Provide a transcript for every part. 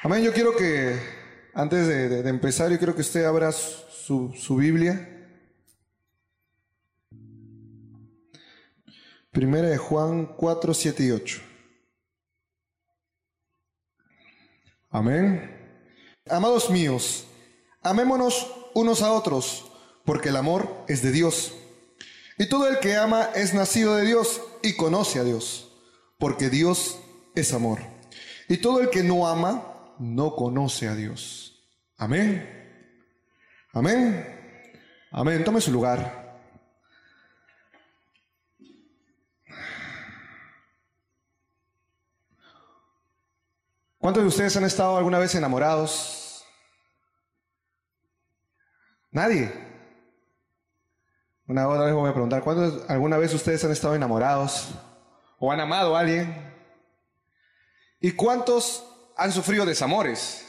Amén. Yo quiero que, antes de, empezar, yo quiero que usted abra su, su Biblia. Primera de Juan 4, 7 y 8. Amén. Amados míos, amémonos unos a otros, porque el amor es de Dios. Y todo el que ama es nacido de Dios y conoce a Dios, porque Dios es amor. Y todo el que no ama no conoce a Dios. Amén. Amén. Amén. Tome su lugar. ¿Cuántos de ustedes han estado alguna vez enamorados? Nadie. Una otra vez voy a preguntar, ¿cuántos alguna vez ustedes han estado enamorados o han amado a alguien? ¿Y cuántos han sufrido desamores?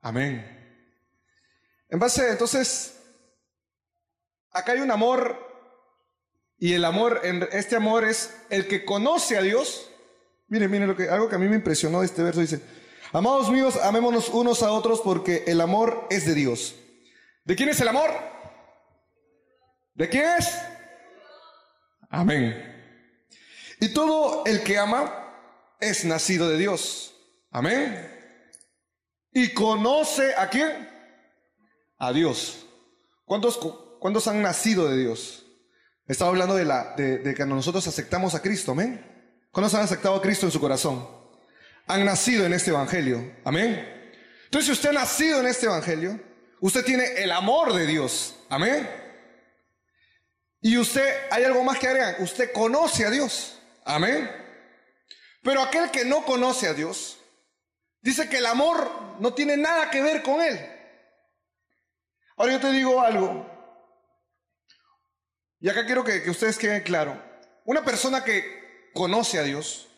Amén. En base, entonces, acá hay un amor y el amor, este amor es el que conoce a Dios. Miren, miren lo que, algo que a mí me impresionó de este verso dice, amados míos, amémonos unos a otros porque el amor es de Dios. ¿De quién es el amor? ¿De quién es? Amén. Y todo el que ama es nacido de Dios. Amén. Y conoce a quién? A Dios. ¿Cuántos, cuántos han nacido de Dios? Estaba hablando de, la, de, que nosotros aceptamos a Cristo. Amén. ¿Cuántos han aceptado a Cristo en su corazón? Han nacido en este Evangelio. Amén. Entonces, si usted ha nacido en este Evangelio, usted tiene el amor de Dios. Amén. Y usted, hay algo más que agregan, usted conoce a Dios. Amén. Pero aquel que no conoce a Dios, dice que el amor no tiene nada que ver con él. Ahora yo te digo algo, y acá quiero que, ustedes queden claro. Una persona que conoce a Dios,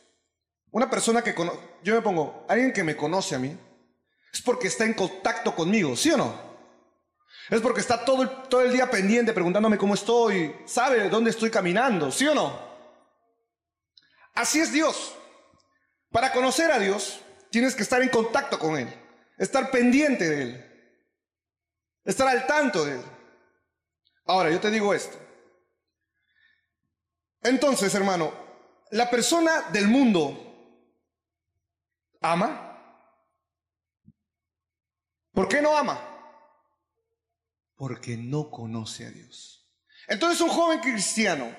una persona que conoce, yo me pongo, alguien que me conoce a mí, es porque está en contacto conmigo, ¿sí o no? Es porque está todo todo el día pendiente preguntándome cómo estoy, sabe dónde estoy caminando, ¿sí o no? Así es Dios. Para conocer a Dios, tienes que estar en contacto con Él, estar pendiente de Él, estar al tanto de Él. Ahora, yo te digo esto. Entonces, hermano, la persona del mundo ama. ¿Por qué no ama? Porque no conoce a Dios. Entonces, un joven cristiano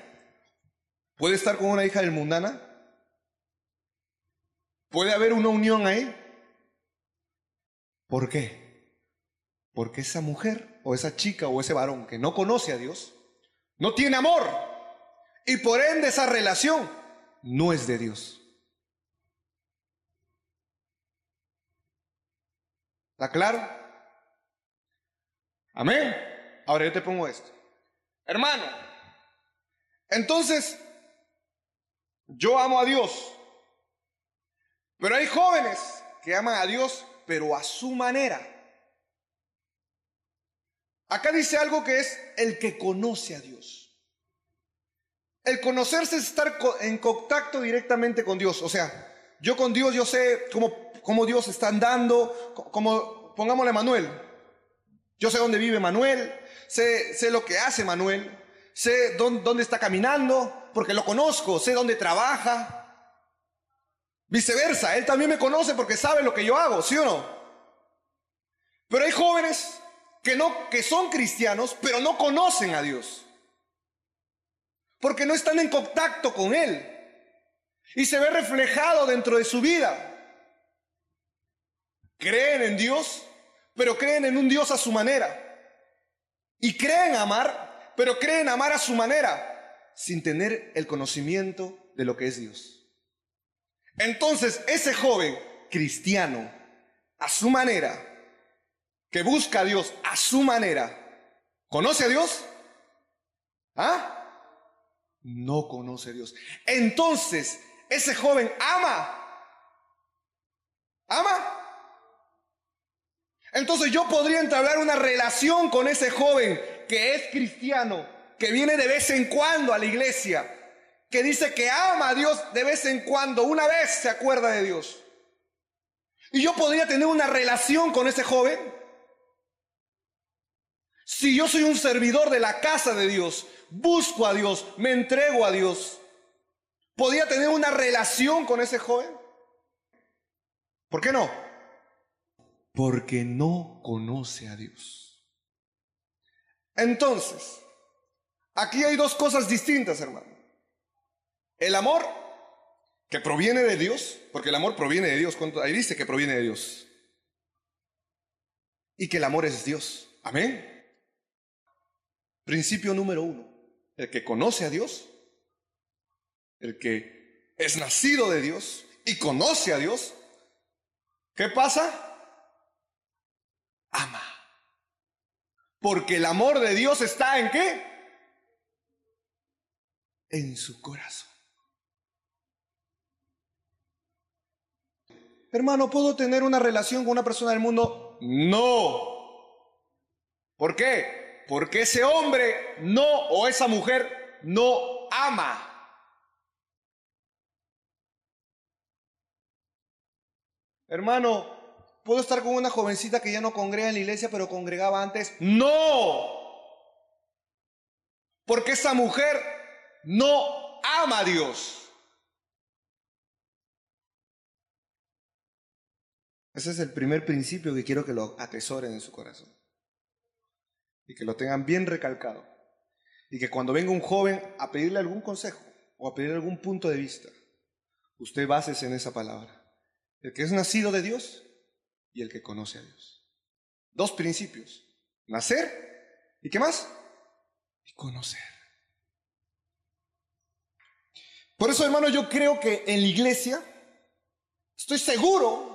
puede estar con una hija del mundana. ¿Puede haber una unión ahí? ¿Por qué? Porque esa mujer o esa chica o ese varón que no conoce a Dios no tiene amor y por ende esa relación no es de Dios. ¿Está claro? Amén. Ahora yo te pongo esto. Hermano, entonces yo amo a Dios, pero hay jóvenes que aman a Dios, pero a su manera. Acá dice algo que es el que conoce a Dios. El conocerse es estar en contacto directamente con Dios. O sea, yo con Dios, yo sé cómo, cómo Dios está andando, co- como, pongámosle Manuel. Yo sé dónde vive Manuel, sé, sé lo que hace Manuel, sé dónde, dónde está caminando, porque lo conozco, sé dónde trabaja. Viceversa, él también me conoce porque sabe lo que yo hago, ¿sí o no? Pero hay jóvenes que no que son cristianos, pero no conocen a Dios. Porque no están en contacto con él. Y se ve reflejado dentro de su vida. Creen en Dios, pero creen en un Dios a su manera. Y creen amar, pero creen amar a su manera, sin tener el conocimiento de lo que es Dios. Entonces, ese joven cristiano, a su manera, que busca a Dios a su manera, ¿conoce a Dios? ¿Ah? No conoce a Dios. Entonces, ese joven ama. ¿Ama? Entonces yo podría entablar una relación con ese joven que es cristiano, que viene de vez en cuando a la iglesia, que dice que ama a Dios de vez en cuando, una vez se acuerda de Dios. Y yo podría tener una relación con ese joven. Si yo soy un servidor de la casa de Dios, busco a Dios, me entrego a Dios, ¿podría tener una relación con ese joven? ¿Por qué no? Porque no conoce a Dios. Entonces, aquí hay dos cosas distintas, hermano. El amor que proviene de Dios, porque el amor proviene de Dios, ahí dice que proviene de Dios. Y que el amor es Dios. Amén. Principio número uno. El que conoce a Dios, el que es nacido de Dios y conoce a Dios, ¿qué pasa? Ama. Porque el amor de Dios está en qué? En su corazón. Hermano, ¿puedo tener una relación con una persona del mundo? No. ¿Por qué? Porque ese hombre no o esa mujer no ama. Hermano, ¿puedo estar con una jovencita que ya no congrega en la iglesia, pero congregaba antes? No. Porque esa mujer no ama a Dios. Ese es el primer principio que quiero que lo atesoren en su corazón. Y que lo tengan bien recalcado. Y que cuando venga un joven a pedirle algún consejo o a pedirle algún punto de vista, usted bases en esa palabra. El que es nacido de Dios y el que conoce a Dios. Dos principios. Nacer y qué más? Y conocer. Por eso, hermano, yo creo que en la iglesia, estoy seguro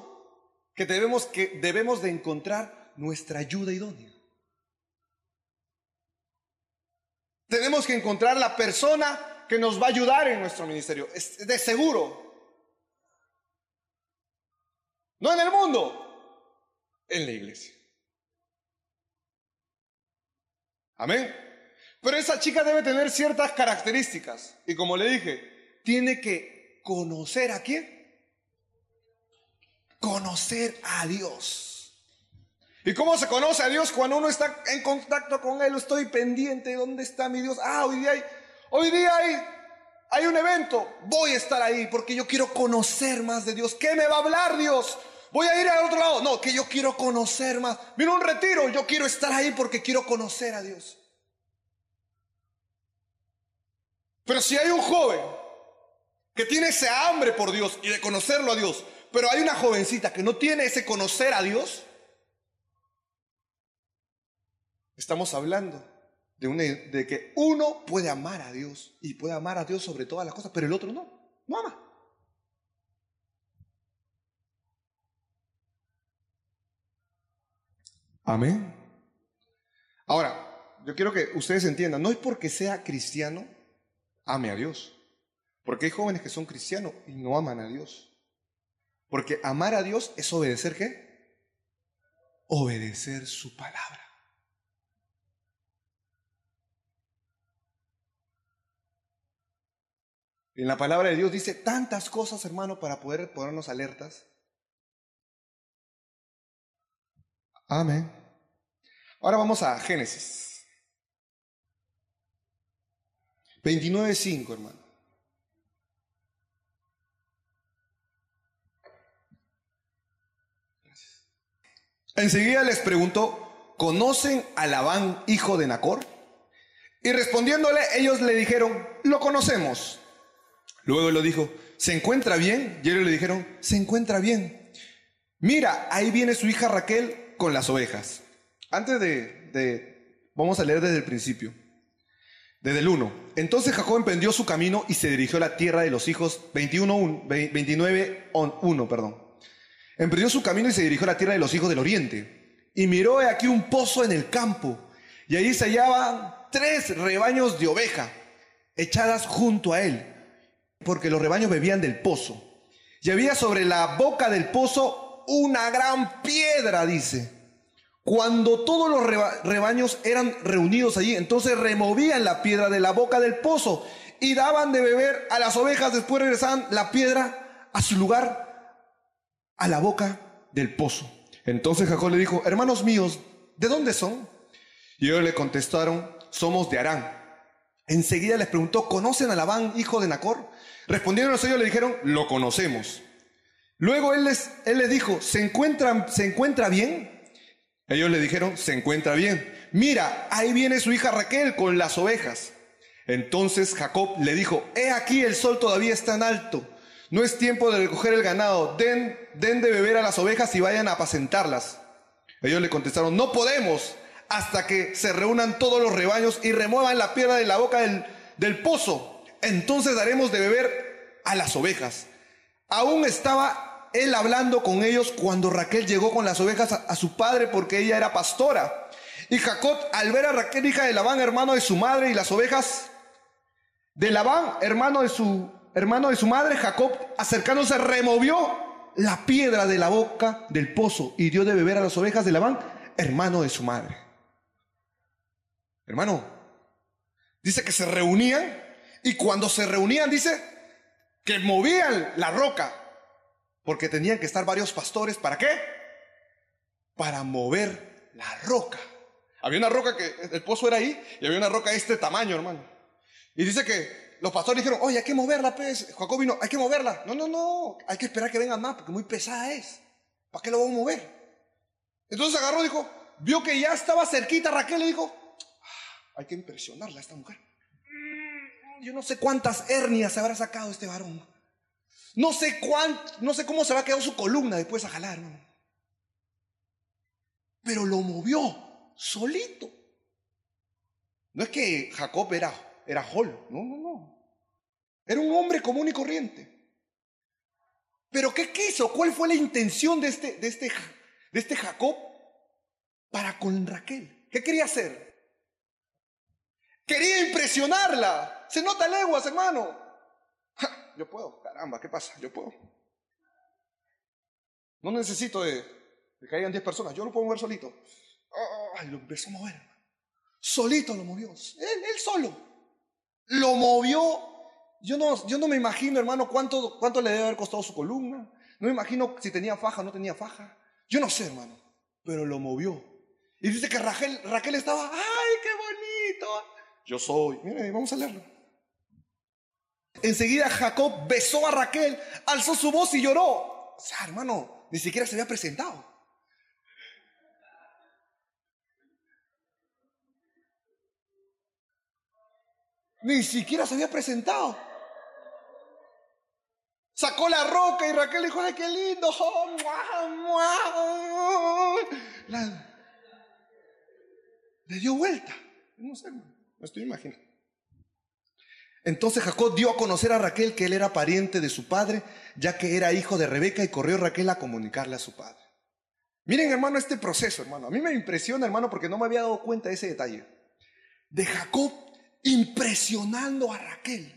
que debemos, que debemos de encontrar nuestra ayuda idónea. Tenemos que encontrar la persona que nos va a ayudar en nuestro ministerio, de seguro. No en el mundo, en la iglesia. Amén. Pero esa chica debe tener ciertas características. Y como le dije, tiene que conocer a quién? Conocer a Dios. ¿Y cómo se conoce a Dios cuando uno está en contacto con Él? Estoy pendiente, ¿dónde está mi Dios? Ah, hoy día hay, hoy día hay, hay un evento, voy a estar ahí porque yo quiero conocer más de Dios. ¿Qué me va a hablar Dios? Voy a ir al otro lado. No, que yo quiero conocer más. Vino un retiro, yo quiero estar ahí porque quiero conocer a Dios. Pero si hay un joven que tiene ese hambre por Dios y de conocerlo a Dios, pero hay una jovencita que no tiene ese conocer a Dios. Estamos hablando de, que uno puede amar a Dios y puede amar a Dios sobre todas las cosas, pero el otro no, no ama. Amén. Ahora, yo quiero que ustedes entiendan, no es porque sea cristiano, ame a Dios. Porque hay jóvenes que son cristianos y no aman a Dios. Porque amar a Dios es obedecer qué? Obedecer su palabra. En la palabra de Dios dice tantas cosas, hermano, para poder ponernos alertas. Amén. Ahora vamos a Génesis. 29.5, hermano. Enseguida les preguntó, ¿conocen a Labán, hijo de Nacor? Y respondiéndole, ellos le dijeron, lo conocemos. Luego lo dijo, ¿se encuentra bien? Y ellos le dijeron, se encuentra bien. Mira, ahí viene su hija Raquel con las ovejas. Antes de, vamos a leer desde el principio. Desde el 1. Entonces Jacob emprendió su camino y se dirigió a la tierra de los hijos 21, 29, 1, perdón. Emprendió su camino y se dirigió a la tierra de los hijos del oriente. Y miró aquí un pozo en el campo. Y allí se hallaban tres rebaños de oveja echadas junto a él, porque los rebaños bebían del pozo. Y había sobre la boca del pozo una gran piedra, dice. Cuando todos los rebaños eran reunidos allí, entonces removían la piedra de la boca del pozo y daban de beber a las ovejas, después regresaban la piedra a su lugar a la boca del pozo. Entonces Jacob le dijo, hermanos míos, ¿de dónde son? Y ellos le contestaron, somos de Arán. Enseguida les preguntó, ¿conocen a Labán, hijo de Nacor? Respondieron ellos, le dijeron, lo conocemos. Luego él les, él les dijo, ¿se encuentra, ¿se encuentra bien? Ellos le dijeron, se encuentra bien. Mira, ahí viene su hija Raquel con las ovejas. Entonces Jacob le dijo, he aquí el sol todavía está en alto. No es tiempo de recoger el ganado. Den, den de beber a las ovejas y vayan a apacentarlas. Ellos le contestaron, no podemos hasta que se reúnan todos los rebaños y remuevan la piedra de la boca del, pozo. Entonces daremos de beber a las ovejas. Aún estaba él hablando con ellos cuando Raquel llegó con las ovejas a, a su padre porque ella era pastora. Y Jacob, al ver a Raquel, hija de Labán, hermano de su madre, y las ovejas de Labán, hermano de su, hermano de su madre, Jacob, acercándose, removió la piedra de la boca del pozo y dio de beber a las ovejas de Labán, hermano de su madre. Hermano, dice que se reunían y cuando se reunían, dice que movían la roca, porque tenían que estar varios pastores, ¿para qué? Para mover la roca. Había una roca que el pozo era ahí y había una roca de este tamaño, hermano. Y dice que los pastores dijeron, oye, hay que moverla, pues. Jacob vino, hay que moverla. No, no, no, hay que esperar que venga más porque muy pesada es. ¿Para qué lo vamos a mover? Entonces agarró y dijo, vio que ya estaba cerquita Raquel y dijo, ah, hay que impresionarla a esta mujer. Mm, yo no sé cuántas hernias se habrá sacado este varón. No sé cuánto, no sé cómo se habrá quedado su columna después a jalar, hermano. Pero lo movió solito. No es que Jacob era, era Hol, no, no, no. Era un hombre común y corriente. Pero ¿qué quiso? ¿Cuál fue la intención de este, de este, de este Jacob para con Raquel? ¿Qué quería hacer? Quería impresionarla. Se nota leguas, hermano. yo puedo, caramba, ¿qué pasa? Yo puedo. No necesito de que hayan 10 personas, yo lo puedo mover solito. Ay, lo empezó a mover. Solito lo movió. Él, él solo. Lo movió. Yo no, yo no me imagino, hermano, cuánto, cuánto le debe haber costado su columna. No me imagino si tenía faja o no tenía faja. Yo no sé, hermano. Pero lo movió. Y dice que Raquel, Raquel estaba, ¡ay, qué bonito! Yo soy. Miren, vamos a leerlo. Enseguida Jacob besó a Raquel, alzó su voz y lloró. O sea, hermano, ni siquiera se había presentado. Ni siquiera se había presentado. Sacó la roca y Raquel dijo, ay, qué lindo. le dio vuelta. No sé, me estoy imaginando. Entonces Jacob dio a conocer a Raquel que él era pariente de su padre, ya que era hijo de Rebeca y corrió Raquel a comunicarle a su padre. Miren, hermano, este proceso, hermano. A mí me impresiona, hermano, porque no me había dado cuenta de ese detalle. De Jacob impresionando a Raquel.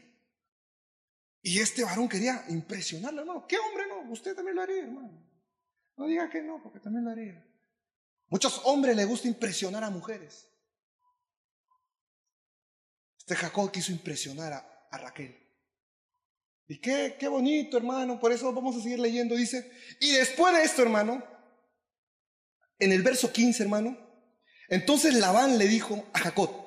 Y este varón quería impresionarla, hermano. ¿Qué hombre no? Usted también lo haría, hermano. No diga que no, porque también lo haría. Muchos hombres les gusta impresionar a mujeres. Este Jacob quiso impresionar a, a Raquel. Y qué, qué bonito, hermano. Por eso vamos a seguir leyendo. Dice, y después de esto, hermano, en el verso 15, hermano, entonces Labán le dijo a Jacob,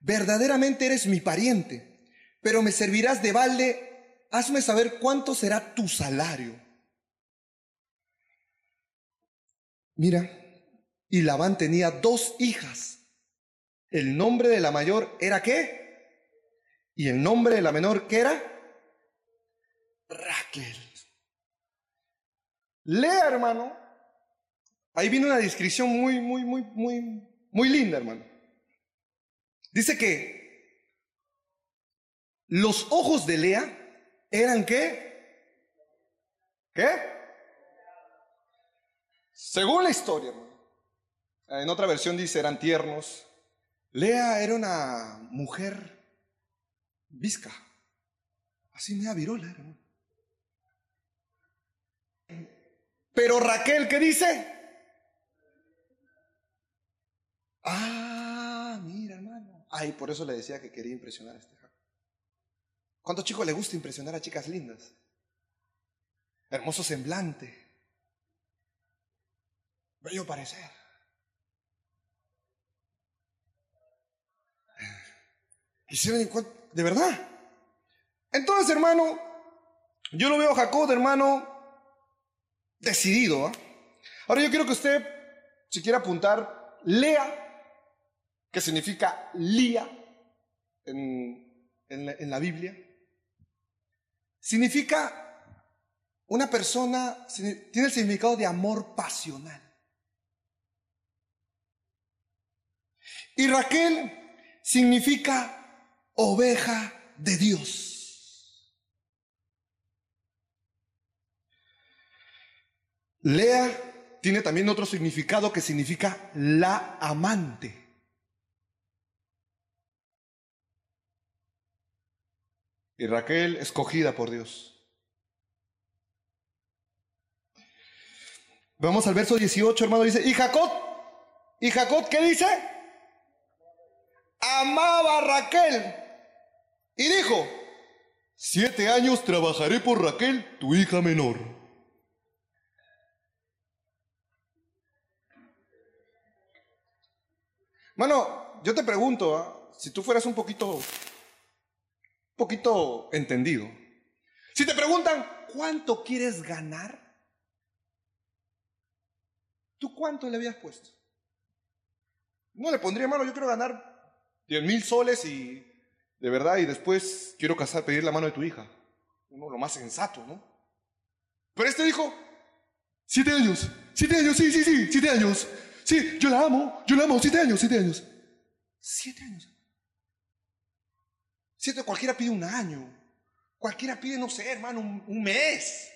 verdaderamente eres mi pariente, pero me servirás de balde, hazme saber cuánto será tu salario. Mira, y Labán tenía dos hijas. El nombre de la mayor era qué? Y el nombre de la menor qué era? Raquel. Lea, hermano. Ahí viene una descripción muy, muy, muy, muy, muy linda, hermano. Dice que los ojos de Lea eran qué? ¿Qué? Según la historia, en otra versión dice eran tiernos. Lea era una mujer visca, así me virola, hermano. Pero Raquel, ¿qué dice? Ah. Ay, por eso le decía que quería impresionar a este Jacob. ¿Cuántos chicos le gusta impresionar a chicas lindas? Hermoso semblante. bello parecer. Y de verdad. Entonces, hermano, yo lo veo a Jacob, hermano, decidido. ¿ah? Ahora yo quiero que usted, si quiere apuntar, lea, que significa lía en, en la Biblia. Significa una persona, tiene el significado de amor pasional. Y Raquel significa oveja de Dios. Lea tiene también otro significado que significa la amante. Y Raquel escogida por Dios. Vamos al verso 18, hermano, dice, y Jacob, y Jacob, ¿qué dice? Amaba a Raquel. Y dijo, siete años trabajaré por Raquel, tu hija menor. Mano, yo te pregunto, ¿ah? si tú fueras un poquito, poquito entendido. Si te preguntan, ¿cuánto quieres ganar? ¿Tú cuánto le habías puesto? No le pondría, hermano, yo quiero ganar 10 mil soles y de verdad, y después quiero casar, pedir la mano de tu hija. Uno lo más sensato, ¿no? Pero este dijo, siete años, siete años, sí, sí, sí, siete años. Sí, yo la amo, yo la amo, siete años, siete años. Siete años. Siete, cualquiera pide un año. Cualquiera pide, no sé, hermano, un mes.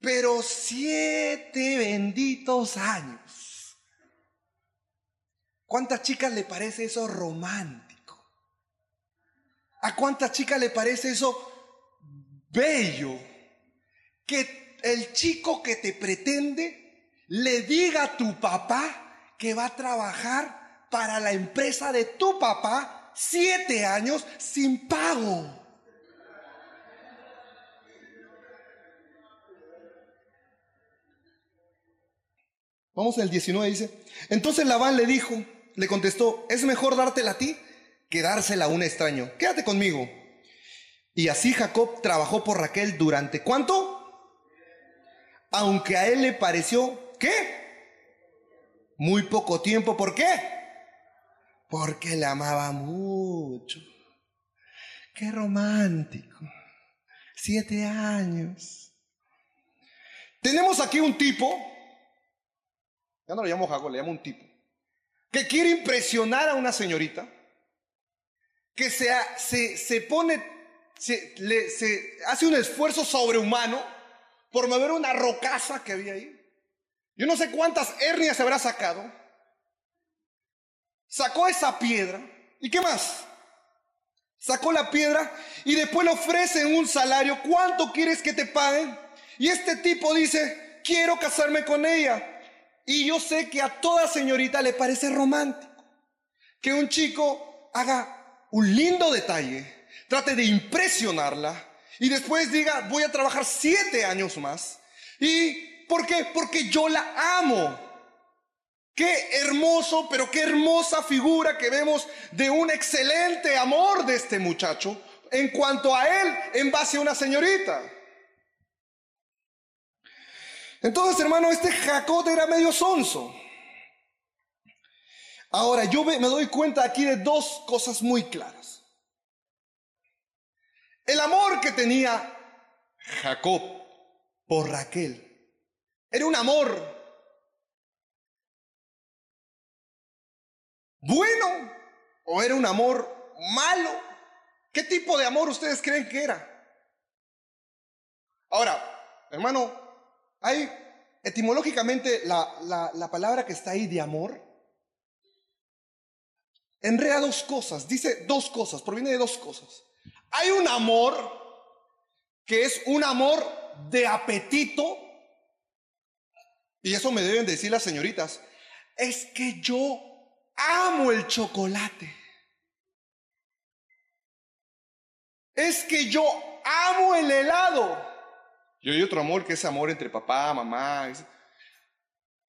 pero siete benditos años. ¿Cuántas chicas le parece eso romántico? ¿A cuántas chicas le parece eso bello? Que el chico que te pretende le diga a tu papá que va a trabajar para la empresa de tu papá siete años sin pago. Vamos al 19, dice. Entonces Labán le dijo, le contestó, es mejor dártela a ti que dársela a un extraño. Quédate conmigo. Y así Jacob trabajó por Raquel durante ¿cuánto? Aunque a él le pareció, ¿qué? Muy poco tiempo. ¿Por qué? Porque le amaba mucho. Qué romántico. Siete años. Tenemos aquí un tipo ya no le llamo Jacob, le llamo un tipo, que quiere impresionar a una señorita, que se, se, se pone, se, le, hace un esfuerzo sobrehumano por mover una rocaza que había ahí. Yo no sé cuántas hernias se habrá sacado. Sacó esa piedra. ¿Y qué más? Sacó la piedra y después le ofrecen un salario. ¿Cuánto quieres que te paguen? Y este tipo dice, quiero casarme con ella. Y yo sé que a toda señorita le parece romántico que un chico haga un lindo detalle, trate de impresionarla y después diga, voy a trabajar siete años más. ¿Y por qué? Porque yo la amo. Qué hermoso, pero qué hermosa figura que vemos de un excelente amor de este muchacho en cuanto a él en base a una señorita. Entonces, hermano, este Jacob era medio sonso. Ahora, yo me doy cuenta aquí de dos cosas muy claras. El amor que tenía Jacob por Raquel era un amor bueno o era un amor malo. ¿Qué tipo de amor ustedes creen que era? Ahora, hermano, hay etimológicamente la, palabra que está ahí de amor enrea dos cosas, dice dos cosas, proviene de dos cosas. Hay un amor que es un amor de apetito, y eso me deben decir las señoritas, es que yo amo el chocolate. Es que yo amo el helado. Y hay otro amor que es amor entre papá, mamá.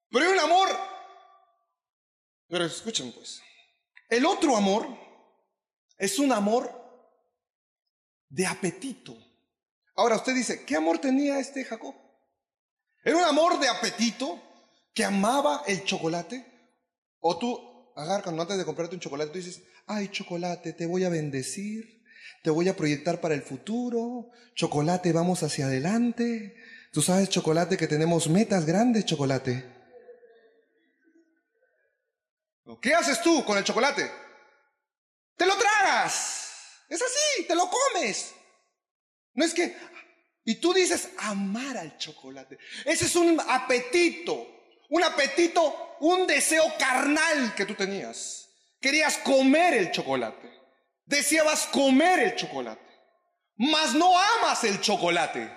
Pero hay un amor. Pero escuchen pues. El otro amor es un amor de apetito. Ahora usted dice, ¿qué amor tenía este Jacob? ¿Era un amor de apetito que amaba el chocolate? O tú, agar, cuando antes de comprarte un chocolate, tú dices, ay, chocolate, te voy a bendecir, te voy a proyectar para el futuro, chocolate, vamos hacia adelante. Tú sabes, chocolate, que tenemos metas grandes, chocolate. ¿Qué haces tú con el chocolate? Te lo tragas. Es así, te lo comes. No es que... Y tú dices amar al chocolate. Ese es un apetito, un apetito, un deseo carnal que tú tenías. Querías comer el chocolate. Deseabas comer el chocolate. Mas no amas el chocolate.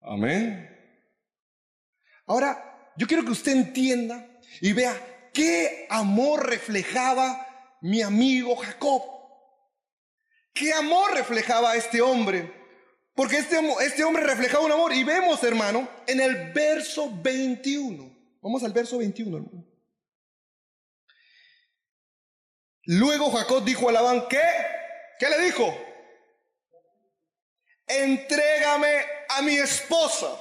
Amén. Ahora, yo quiero que usted entienda y vea qué amor reflejaba mi amigo Jacob. ¿Qué amor reflejaba este hombre? Porque este, este hombre reflejaba un amor. Y vemos, hermano, en el verso 21. Vamos al verso 21, hermano. Luego Jacob dijo a Labán, ¿qué? ¿Qué le dijo? Entrégame a mi esposa,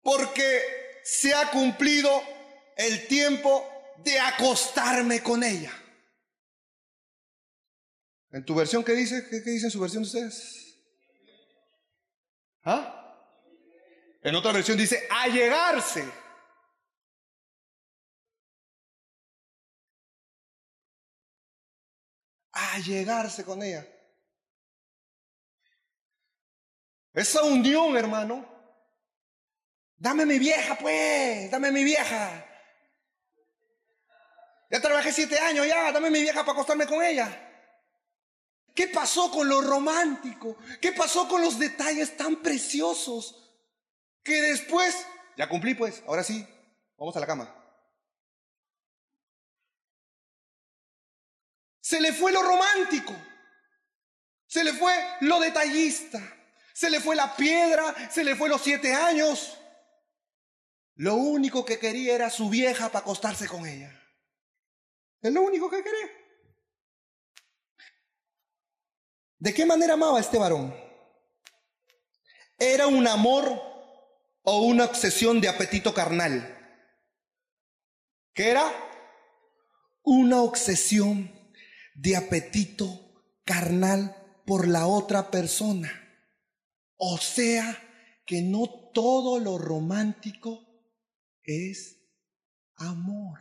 porque se ha cumplido el tiempo de acostarme con ella. ¿En tu versión qué dice? ¿Qué, dice en su versión de ustedes? ¿Ah? En otra versión dice, a llegarse. A llegarse con ella. Esa unión, hermano. Dame mi vieja, pues. Dame mi vieja. Ya trabajé siete años, ya. Dame mi vieja para acostarme con ella. ¿Qué pasó con lo romántico? ¿Qué pasó con los detalles tan preciosos? Que después, ya cumplí pues, ahora sí, vamos a la cama. Se le fue lo romántico, se le fue lo detallista, se le fue la piedra, se le fue los siete años. Lo único que quería era su vieja para acostarse con ella. Es lo único que quería. ¿De qué manera amaba este varón? ¿Era un amor o una obsesión de apetito carnal? ¿Qué era? Una obsesión de apetito carnal por la otra persona. O sea, que no todo lo romántico es amor.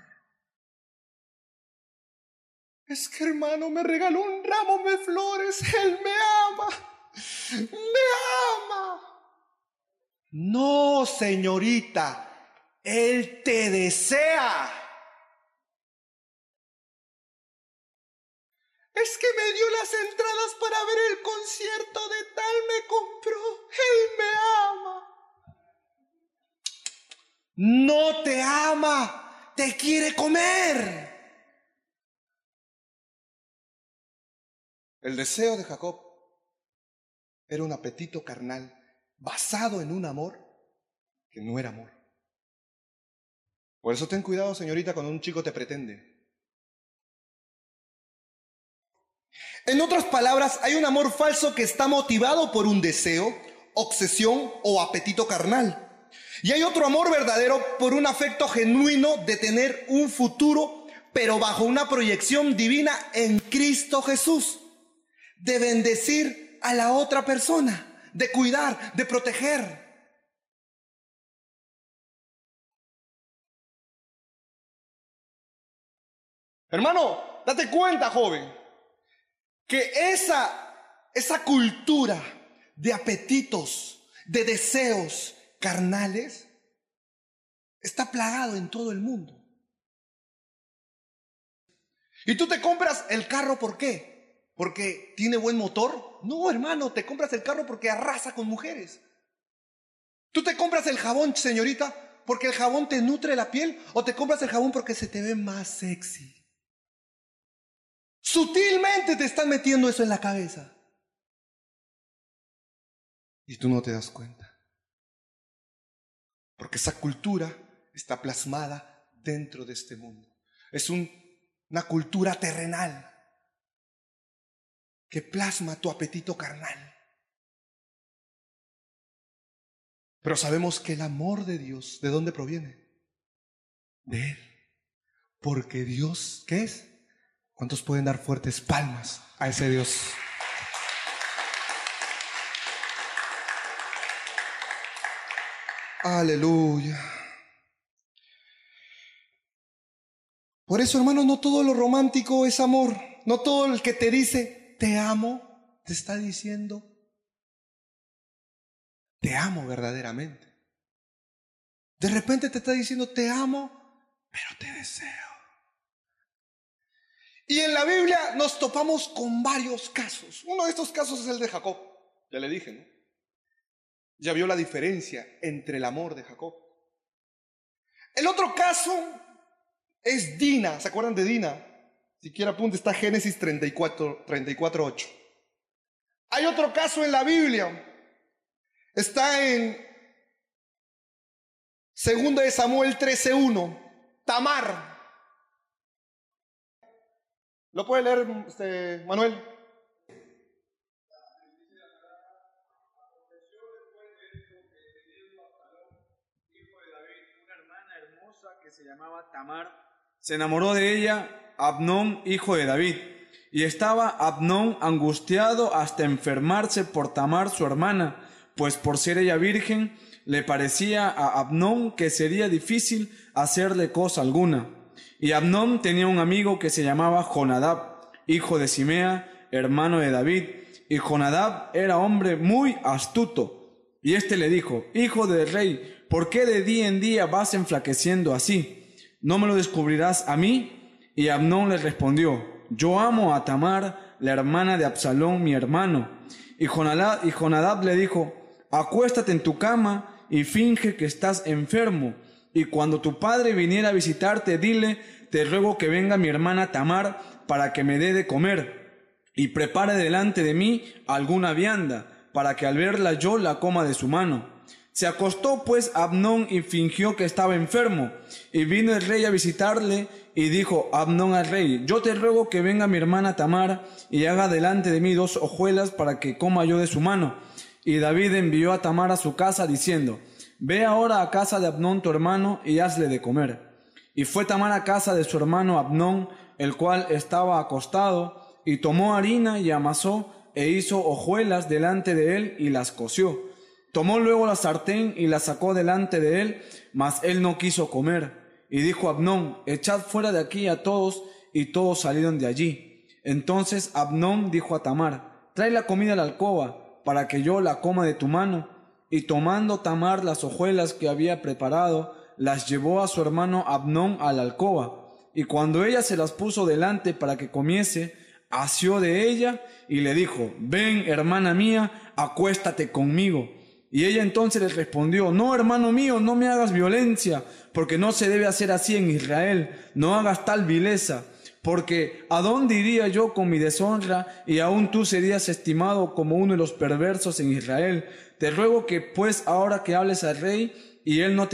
Es que hermano me regaló un ramo de flores, él me ama, me ama. No, señorita, él te desea. Es que me dio las entradas para ver el concierto de tal me compró. Él me ama. No te ama, te quiere comer. El deseo de Jacob era un apetito carnal basado en un amor que no era amor. Por eso ten cuidado, señorita, cuando un chico te pretende. En otras palabras, hay un amor falso que está motivado por un deseo, obsesión o apetito carnal. Y hay otro amor verdadero por un afecto genuino de tener un futuro, pero bajo una proyección divina en Cristo Jesús de bendecir a la otra persona, de cuidar, de proteger. Hermano, date cuenta, joven, que esa, esa cultura de apetitos, de deseos carnales, está plagado en todo el mundo. Y tú te compras el carro, ¿por qué? Porque tiene buen motor. No, hermano, te compras el carro porque arrasa con mujeres. Tú te compras el jabón, señorita, porque el jabón te nutre la piel o te compras el jabón porque se te ve más sexy. Sutilmente te están metiendo eso en la cabeza. y tú no te das cuenta. Porque esa cultura está plasmada dentro de este mundo. Es una cultura terrenal que plasma tu apetito carnal. Pero sabemos que el amor de Dios, ¿de dónde proviene? De Él. Porque Dios, ¿qué es? ¿Cuántos pueden dar fuertes palmas a ese Dios? Aleluya. Por eso, hermano, no todo lo romántico es amor. No todo el que te dice, te amo, te está diciendo, te amo verdaderamente. De repente te está diciendo, te amo, pero te deseo. Y en la Biblia nos topamos con varios casos. Uno de estos casos es el de Jacob. Ya le dije, ¿no? Ya vio la diferencia entre el amor de Jacob. El otro caso es Dina. ¿Se acuerdan de Dina? Si quiere apunte, está Génesis 34, 34, 8. Hay otro caso en la Biblia. Está en 2 de Samuel 13:1. Tamar. ¿Lo puede leer este, Manuel? se llamaba Tamar, se enamoró de ella Abnón, hijo de David, y estaba Abnón angustiado hasta enfermarse por Tamar, su hermana, pues por ser ella virgen, le parecía a Abnón que sería difícil hacerle cosa alguna. Y Abnón tenía un amigo que se llamaba Jonadab, hijo de Simea, hermano de David, y Jonadab era hombre muy astuto. Y éste le dijo, Hijo del rey, ¿por qué de día en día vas enflaqueciendo así? ¿No me lo descubrirás a mí? Y Abnón le respondió, Yo amo a Tamar, la hermana de Absalón, mi hermano. Y Jonadab, y Jonadab le dijo, Acuéstate en tu cama y finge que estás enfermo. Y cuando tu padre viniera a visitarte, dile, te ruego que venga mi hermana Tamar para que me dé de comer y prepare delante de mí alguna vianda, para que al verla yo la coma de su mano. Se acostó pues Abnón y fingió que estaba enfermo. Y vino el rey a visitarle y dijo Abnón al rey, yo te ruego que venga mi hermana Tamar y haga delante de mí dos hojuelas para que coma yo de su mano. Y David envió a Tamar a su casa diciendo, Ve ahora a casa de Abnón tu hermano y hazle de comer. Y fue Tamar a casa de su hermano Abnón, el cual estaba acostado, y tomó harina y amasó, e hizo hojuelas delante de él y las coció. Tomó luego la sartén y la sacó delante de él, mas él no quiso comer. Y dijo Abnón, echad fuera de aquí a todos, y todos salieron de allí. Entonces Abnón dijo a Tamar, trae la comida a la alcoba, para que yo la coma de tu mano. Y tomando Tamar las hojuelas que había preparado, las llevó a su hermano Abnón a la alcoba. Y cuando ella se las puso delante para que comiese, asió de ella y le dijo, ven, hermana mía, acuéstate conmigo. Y ella entonces le respondió, no, hermano mío, no me hagas violencia, porque no se debe hacer así en Israel, no hagas tal vileza, porque ¿a dónde iría yo con mi deshonra y aún tú serías estimado como uno de los perversos en Israel? Te ruego que pues ahora que hables al rey y él no,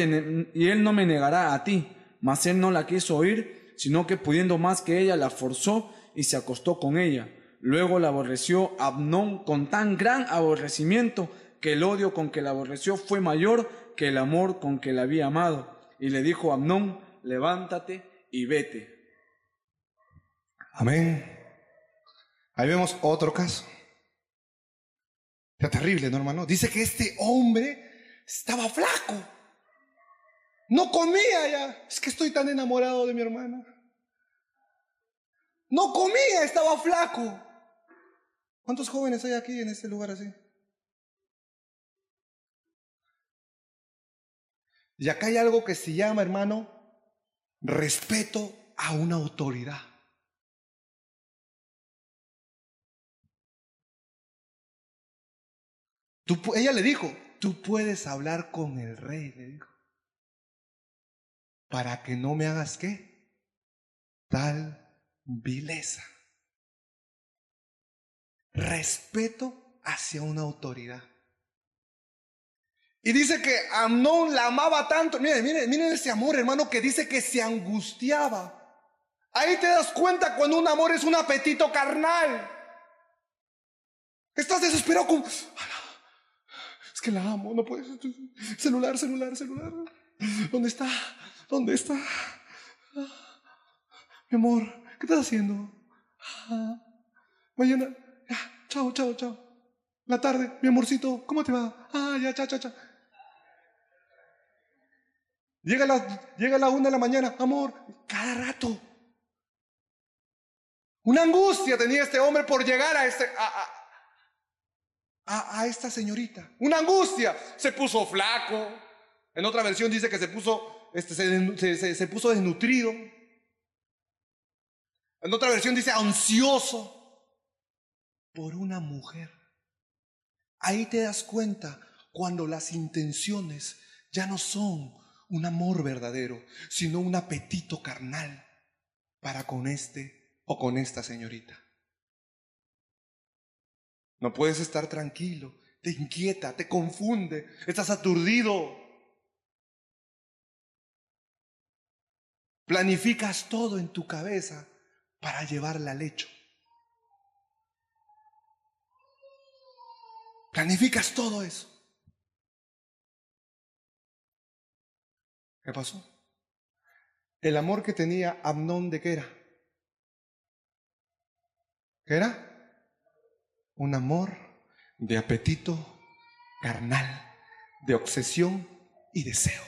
y él no me negará a ti. Mas él no la quiso oír, sino que pudiendo más que ella la forzó y se acostó con ella. Luego la aborreció Abnón con tan gran aborrecimiento que el odio con que la aborreció fue mayor que el amor con que la había amado. Y le dijo a Amnón, levántate y vete. Amén. Ahí vemos otro caso. Está terrible, ¿no, hermano? Dice que este hombre estaba flaco. No comía ya. Es que estoy tan enamorado de mi hermana. No comía, estaba flaco. ¿Cuántos jóvenes hay aquí en este lugar así? Y acá hay algo que se llama, hermano, respeto a una autoridad. ella le dijo, tú puedes hablar con el rey, le dijo, para que no me hagas qué, tal vileza. Respeto hacia una autoridad. Y dice que Amnón la amaba tanto. Miren, miren, miren ese amor, hermano, que dice que se angustiaba. Ahí te das cuenta cuando un amor es un apetito carnal. Estás desesperado con... Es que la amo, no puedes. Celular, celular, celular. ¿Dónde está? ¿Dónde está? Mi amor, ¿qué estás haciendo? Mañana, chao, chao, chao. La tarde, mi amorcito, ¿cómo te va? Ah, ya, chao, chao, chao. Llega la, llega la una de la mañana, amor, cada rato. Una angustia tenía este hombre por llegar a, este, a, esta señorita. Una angustia. Se puso flaco. En otra versión dice que se puso, este, se, se puso desnutrido. En otra versión dice ansioso por una mujer. Ahí te das cuenta cuando las intenciones ya no son un amor verdadero, sino un apetito carnal para con este o con esta señorita. No puedes estar tranquilo, te inquieta, te confunde, estás aturdido. Planificas todo en tu cabeza para llevarla al hecho. Planificas todo eso. ¿Qué pasó? El amor que tenía Amnón de qué era? ¿Qué era? Un amor de apetito carnal, de obsesión y deseo.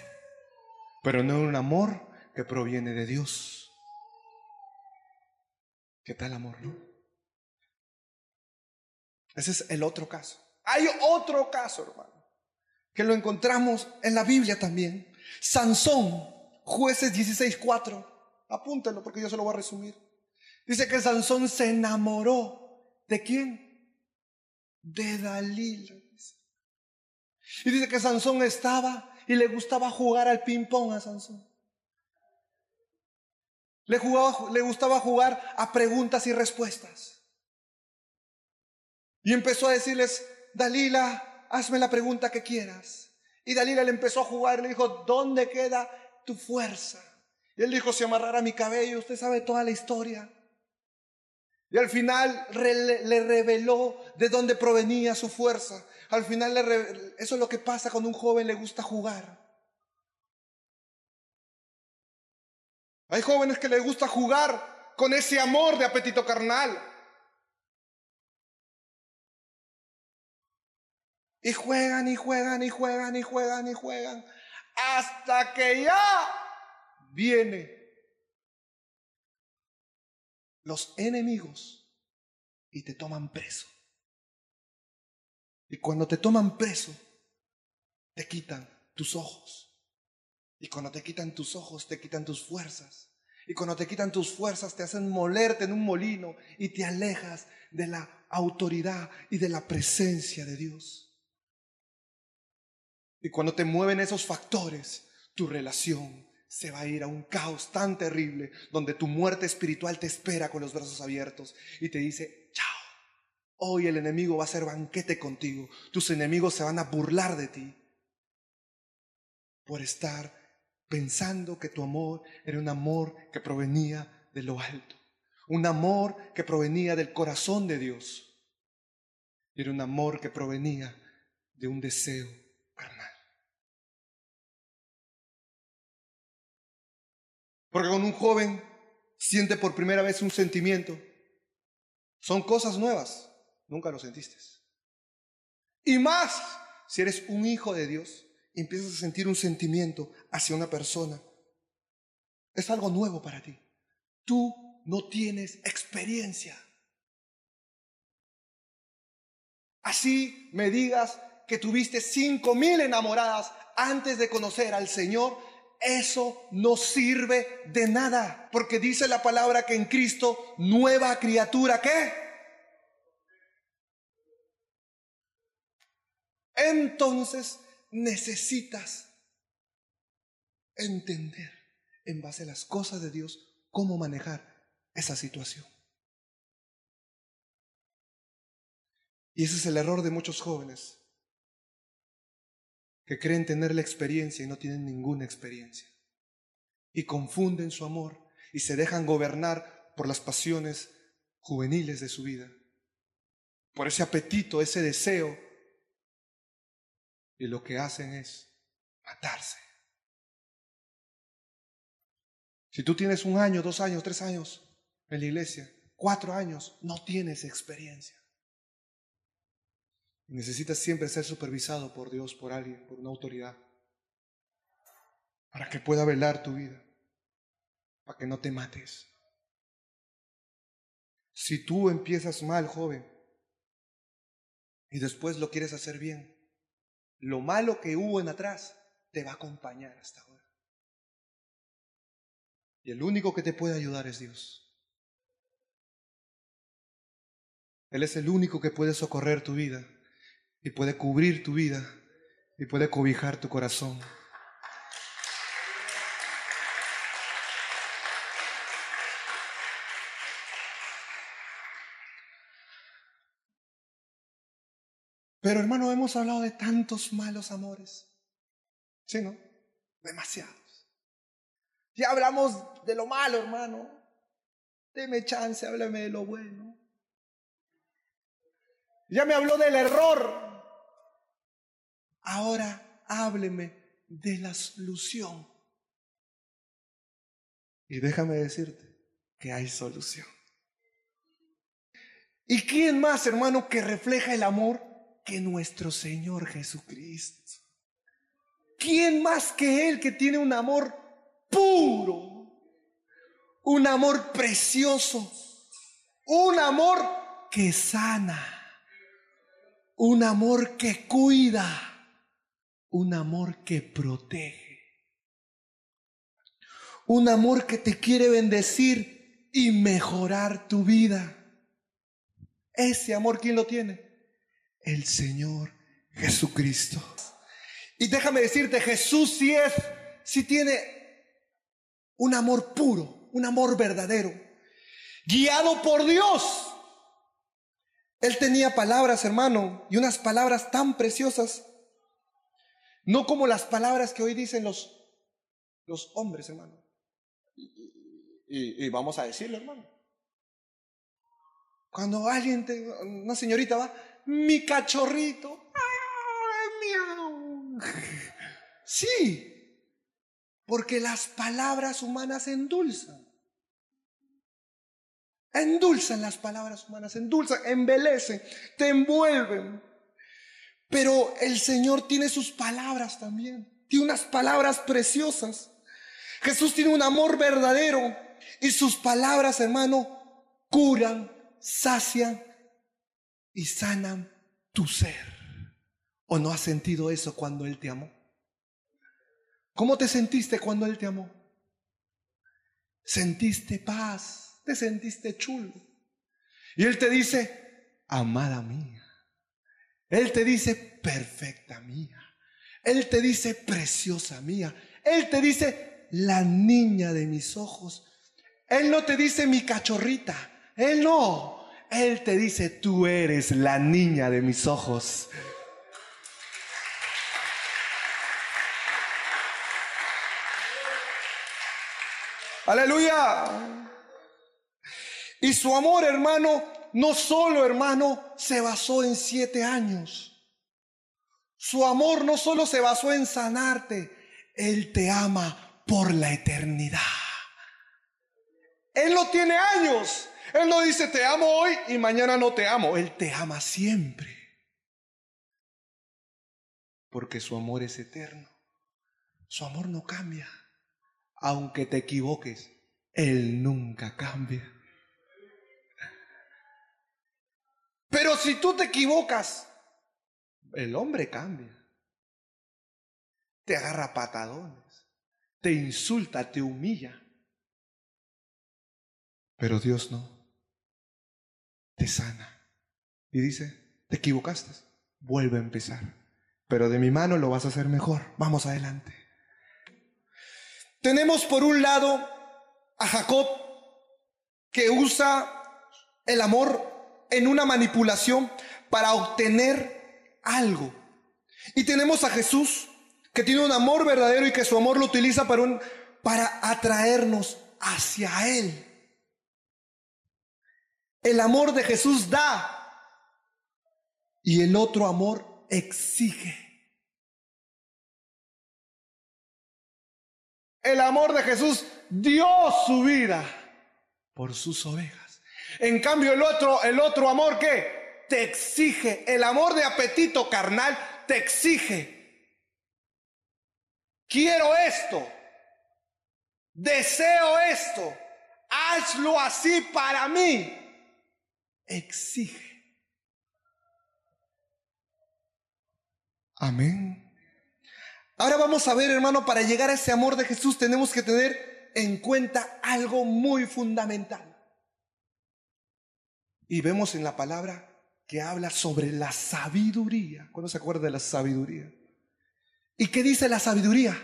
Pero no un amor que proviene de Dios. ¿Qué tal amor, no? Ese es el otro caso. Hay otro caso, hermano, que lo encontramos en la Biblia también. Sansón, jueces 16.4. Apúntenlo porque yo se lo voy a resumir. Dice que Sansón se enamoró. ¿De quién? De Dalila. Y dice que Sansón estaba y le gustaba jugar al ping-pong a Sansón. Le, jugaba, le gustaba jugar a preguntas y respuestas. Y empezó a decirles, Dalila, hazme la pregunta que quieras. Y Dalila le empezó a jugar y le dijo, ¿dónde queda tu fuerza? Y él dijo, si amarrara mi cabello, usted sabe toda la historia. Y al final le reveló de dónde provenía su fuerza. Al final le eso es lo que pasa cuando un joven le gusta jugar. Hay jóvenes que les gusta jugar con ese amor de apetito carnal. Y juegan y juegan y juegan y juegan y juegan. Hasta que ya viene los enemigos y te toman preso. Y cuando te toman preso, te quitan tus ojos. Y cuando te quitan tus ojos, te quitan tus fuerzas. Y cuando te quitan tus fuerzas, te hacen molerte en un molino y te alejas de la autoridad y de la presencia de Dios. Y cuando te mueven esos factores, tu relación se va a ir a un caos tan terrible donde tu muerte espiritual te espera con los brazos abiertos y te dice, chao, hoy el enemigo va a hacer banquete contigo, tus enemigos se van a burlar de ti por estar pensando que tu amor era un amor que provenía de lo alto, un amor que provenía del corazón de Dios, era un amor que provenía de un deseo Porque cuando un joven siente por primera vez un sentimiento, son cosas nuevas, nunca lo sentiste. Y más si eres un hijo de Dios empiezas a sentir un sentimiento hacia una persona, es algo nuevo para ti. Tú no tienes experiencia. Así me digas que tuviste cinco mil enamoradas antes de conocer al Señor, eso no sirve de nada, porque dice la palabra que en Cristo nueva criatura, ¿qué? Entonces necesitas entender en base a las cosas de Dios cómo manejar esa situación. Y ese es el error de muchos jóvenes que creen tener la experiencia y no tienen ninguna experiencia. Y confunden su amor y se dejan gobernar por las pasiones juveniles de su vida, por ese apetito, ese deseo. Y lo que hacen es matarse. Si tú tienes un año, dos años, tres años en la iglesia, cuatro años, no tienes experiencia. Necesitas siempre ser supervisado por Dios, por alguien, por una autoridad, para que pueda velar tu vida, para que no te mates. Si tú empiezas mal, joven, y después lo quieres hacer bien, lo malo que hubo en atrás te va a acompañar hasta ahora. Y el único que te puede ayudar es Dios. Él es el único que puede socorrer tu vida y puede cubrir tu vida y puede cobijar tu corazón. Pero hermano, hemos hablado de tantos malos amores. ¿Sí, no? Demasiados. Ya hablamos de lo malo, hermano. Deme chance, háblame de lo bueno. Ya me habló del error. Ahora hábleme de la solución. Y déjame decirte que hay solución. ¿Y quién más, hermano, que refleja el amor que nuestro Señor Jesucristo? ¿Quién más que Él que tiene un amor puro? Un amor precioso. Un amor que sana un amor que cuida, un amor que protege, un amor que te quiere bendecir y mejorar tu vida. Ese amor, ¿quién lo tiene? El Señor Jesucristo. Y déjame decirte, Jesús sí es, sí tiene un amor puro, un amor verdadero, guiado por Dios él tenía palabras, hermano, y unas palabras tan preciosas, no como las palabras que hoy dicen los, los hombres, hermano. Y, vamos a decirlo, hermano. Cuando alguien, una señorita va, mi cachorrito. Sí, porque las palabras humanas endulzan. Endulzan las palabras humanas, endulzan, embelecen, te envuelven. Pero el Señor tiene sus palabras también, tiene unas palabras preciosas. Jesús tiene un amor verdadero y sus palabras, hermano, curan, sacian y sanan tu ser. ¿O no has sentido eso cuando Él te amó? ¿Cómo te sentiste cuando Él te amó? ¿Sentiste paz? te sentiste chulo. Y Él te dice, amada mía. Él te dice, perfecta mía. Él te dice, preciosa mía. Él te dice, la niña de mis ojos. Él no te dice mi cachorrita. Él no. Él te dice, tú eres la niña de mis ojos. Aleluya. Y su amor, hermano, no solo, hermano, se basó en siete años. Su amor no solo se basó en sanarte, Él te ama por la eternidad. Él no tiene años. Él no dice te amo hoy y mañana no te amo. Él te ama siempre. Porque su amor es eterno. Su amor no cambia. Aunque te equivoques, Él nunca cambia. Pero si tú te equivocas, el hombre cambia. Te agarra patadones, te insulta, te humilla. Pero Dios no. Te sana. Y dice, te equivocaste, vuelve a empezar. Pero de mi mano lo vas a hacer mejor. Vamos adelante. Tenemos por un lado a Jacob que usa el amor en una manipulación para obtener algo. Y tenemos a Jesús que tiene un amor verdadero y que su amor lo utiliza para, un, para atraernos hacia Él. El amor de Jesús da y el otro amor exige. El amor de Jesús dio su vida por sus ovejas. En cambio el otro, el otro amor que te exige, el amor de apetito carnal te exige. Quiero esto. Deseo esto. Hazlo así para mí. Exige. Amén. Ahora vamos a ver, hermano, para llegar a ese amor de Jesús tenemos que tener en cuenta algo muy fundamental. Y vemos en la palabra que habla sobre la sabiduría. ¿Cuándo se acuerda de la sabiduría? ¿Y qué dice la sabiduría?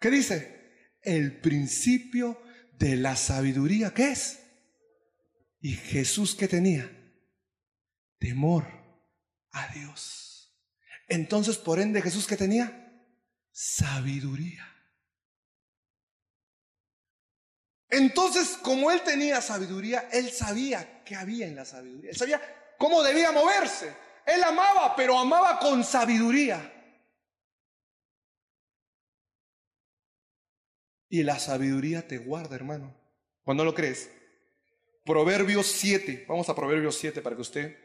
¿Qué dice? El principio de la sabiduría, ¿qué es? ¿Y Jesús qué tenía? Temor a Dios. Entonces, por ende, Jesús que tenía sabiduría. Entonces, como él tenía sabiduría, él sabía qué había en la sabiduría. Él sabía cómo debía moverse. Él amaba, pero amaba con sabiduría. Y la sabiduría te guarda, hermano. Cuando lo crees. Proverbios 7. Vamos a Proverbios 7 para que usted.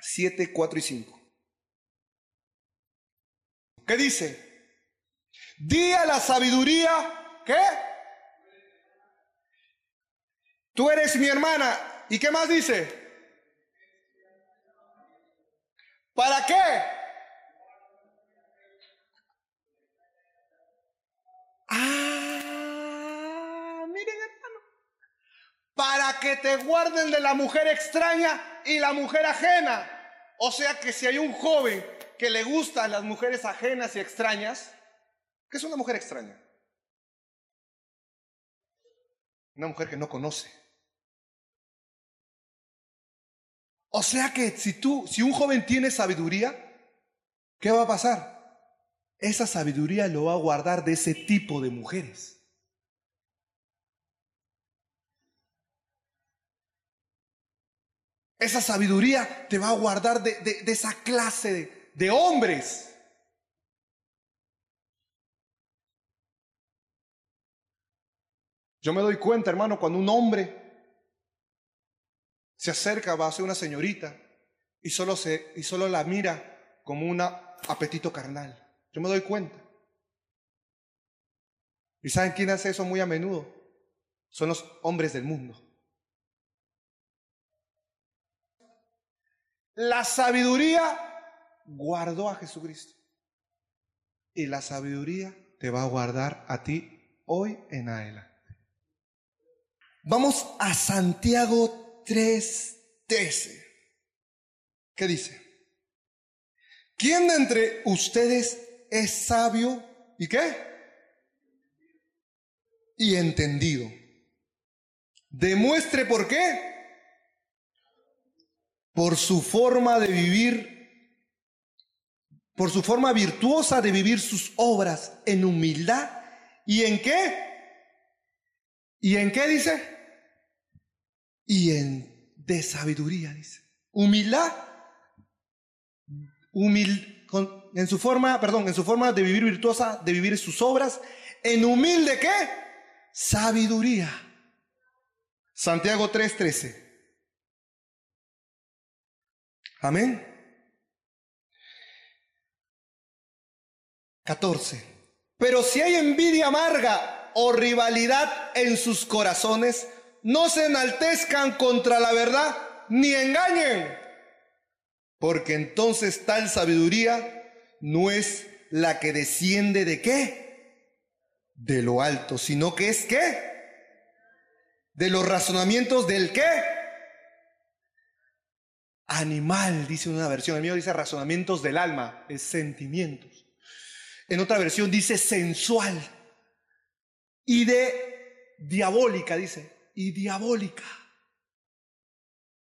7, 4 y 5. ¿Qué dice? Di a la sabiduría, ¿qué? Tú eres mi hermana. ¿Y qué más dice? ¿Para qué? Ah, miren hermano. Para que te guarden de la mujer extraña y la mujer ajena. O sea que si hay un joven que le gustan las mujeres ajenas y extrañas, ¿qué es una mujer extraña? Una mujer que no conoce. O sea que si tú, si un joven tiene sabiduría, ¿qué va a pasar? Esa sabiduría lo va a guardar de ese tipo de mujeres. Esa sabiduría te va a guardar de, esa clase de hombres. Yo me doy cuenta, hermano, cuando un hombre se acerca, va a ser una señorita y solo, se, y solo la mira como un apetito carnal. Yo me doy cuenta. ¿Y saben quién hace eso muy a menudo? Son los hombres del mundo. La sabiduría guardó a Jesucristo. Y la sabiduría te va a guardar a ti hoy en adelante. Vamos a Santiago 3:13. ¿Qué dice? ¿Quién de entre ustedes es sabio y qué? Y entendido. Demuestre por qué. Por su forma de vivir por su forma virtuosa de vivir sus obras en humildad. ¿Y en qué? ¿Y en qué dice? Y en de sabiduría, dice. Humildad. Humil, en su forma, perdón, en su forma de vivir virtuosa, de vivir sus obras. En humilde qué? Sabiduría. Santiago 3:13. Amén. 14. Pero si hay envidia amarga o rivalidad en sus corazones, no se enaltezcan contra la verdad ni engañen, porque entonces tal sabiduría no es la que desciende de qué? De lo alto, sino que es qué? De los razonamientos del qué? Animal, dice una versión, el mío dice razonamientos del alma, es sentimientos. En otra versión dice sensual. Y de diabólica, dice. Y diabólica.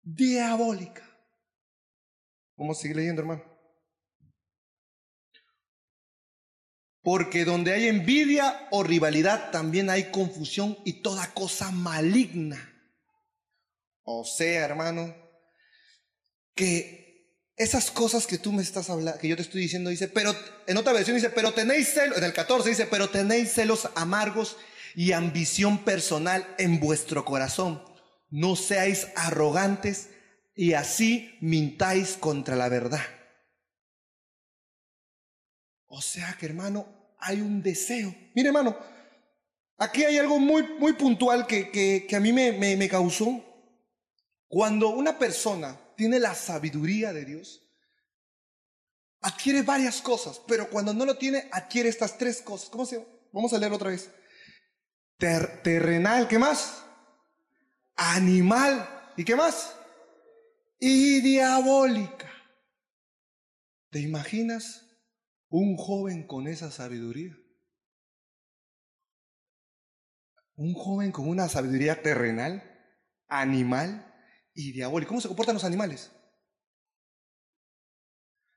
Diabólica. Vamos a seguir leyendo, hermano. Porque donde hay envidia o rivalidad también hay confusión y toda cosa maligna. O sea, hermano, que esas cosas que tú me estás hablando, que yo te estoy diciendo, dice, pero en otra versión dice, pero tenéis celos, en el 14 dice, pero tenéis celos amargos y ambición personal en vuestro corazón. No seáis arrogantes y así mintáis contra la verdad. O sea que, hermano, hay un deseo. Mire, hermano, aquí hay algo muy, muy puntual que, que, a mí me, me, me causó. Cuando una persona tiene la sabiduría de Dios, adquiere varias cosas, pero cuando no lo tiene, adquiere estas tres cosas. ¿Cómo se llama? Vamos a leerlo otra vez terrenal, ¿qué más? Animal, ¿y qué más? Y diabólica. ¿Te imaginas un joven con esa sabiduría? Un joven con una sabiduría terrenal, animal y diabólica. ¿Cómo se comportan los animales?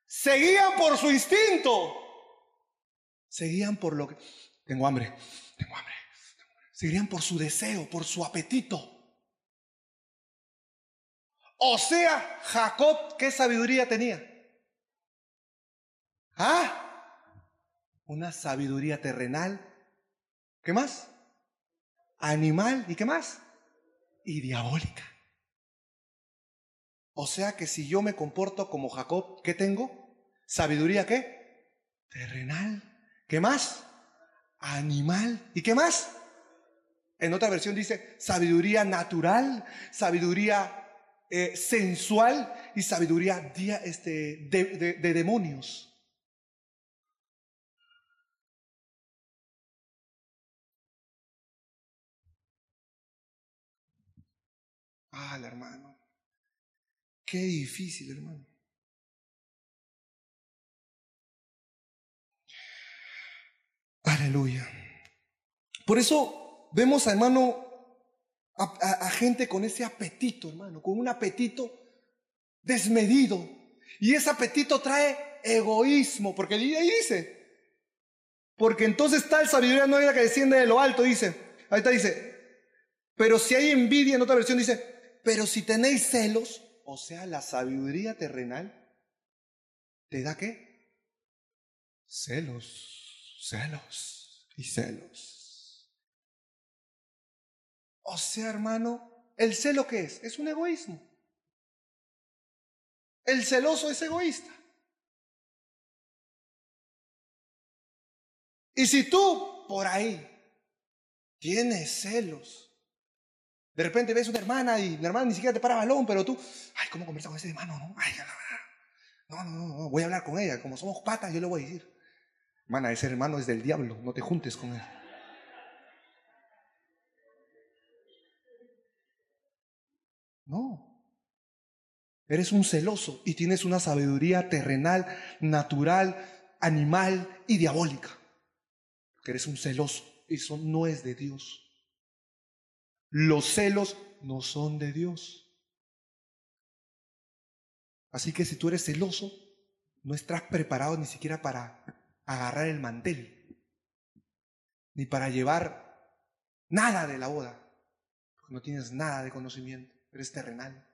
Seguían por su instinto. Seguían por lo que... Tengo hambre, tengo hambre. Seguirían por su deseo, por su apetito. O sea, Jacob, ¿qué sabiduría tenía? ¿Ah? Una sabiduría terrenal. ¿Qué más? Animal. ¿Y qué más? Y diabólica. O sea que si yo me comporto como Jacob, ¿qué tengo? Sabiduría qué? Terrenal. ¿Qué más? Animal. ¿Y qué más? En otra versión dice sabiduría natural, sabiduría eh, sensual y sabiduría este, de, de demonios. Ah, hermano. Qué difícil, hermano. Aleluya. Por eso vemos, hermano, a, gente con ese apetito, hermano, con un apetito desmedido. Y ese apetito trae egoísmo, porque ahí dice, porque entonces tal sabiduría no es la que desciende de lo alto, dice. Ahí está, dice, pero si hay envidia, en otra versión dice, pero si tenéis celos, o sea, la sabiduría terrenal, ¿te da qué? Celos, celos y celos. O sea, hermano, ¿el celo qué es? Es un egoísmo. El celoso es egoísta. Y si tú por ahí tienes celos, de repente ves una hermana y la hermana ni siquiera te para balón, pero tú, ay, ¿cómo conversa con ese hermano? No, ay, no, no, no, no, voy a hablar con ella. Como somos patas, yo le voy a decir, hermana, ese hermano es del diablo, no te juntes con él. No. Eres un celoso y tienes una sabiduría terrenal, natural, animal y diabólica. Porque eres un celoso. Eso no es de Dios. Los celos no son de Dios. Así que si tú eres celoso, no estás preparado ni siquiera para agarrar el mantel, ni para llevar nada de la boda, porque no tienes nada de conocimiento eres terrenal.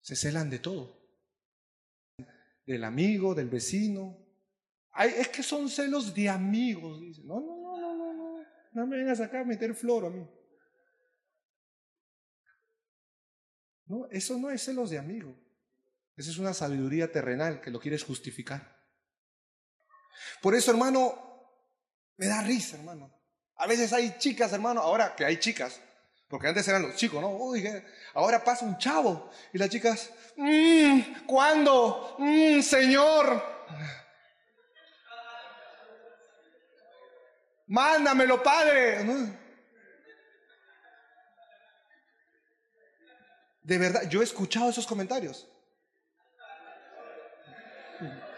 Se celan de todo. Del amigo, del vecino. Ay, es que son celos de amigos, dice. No, no, no, no, no, no. No me vengas acá a meter flor a mí. No, eso no es celos de amigo. Esa es una sabiduría terrenal que lo quieres justificar. Por eso, hermano, me da risa, hermano. A veces hay chicas, hermano, ahora que hay chicas, porque antes eran los chicos, ¿no? Uy, ahora pasa un chavo. Y las chicas, mmm, ¿cuándo? Mmm, señor. Mándamelo, padre. De verdad, yo he escuchado esos comentarios.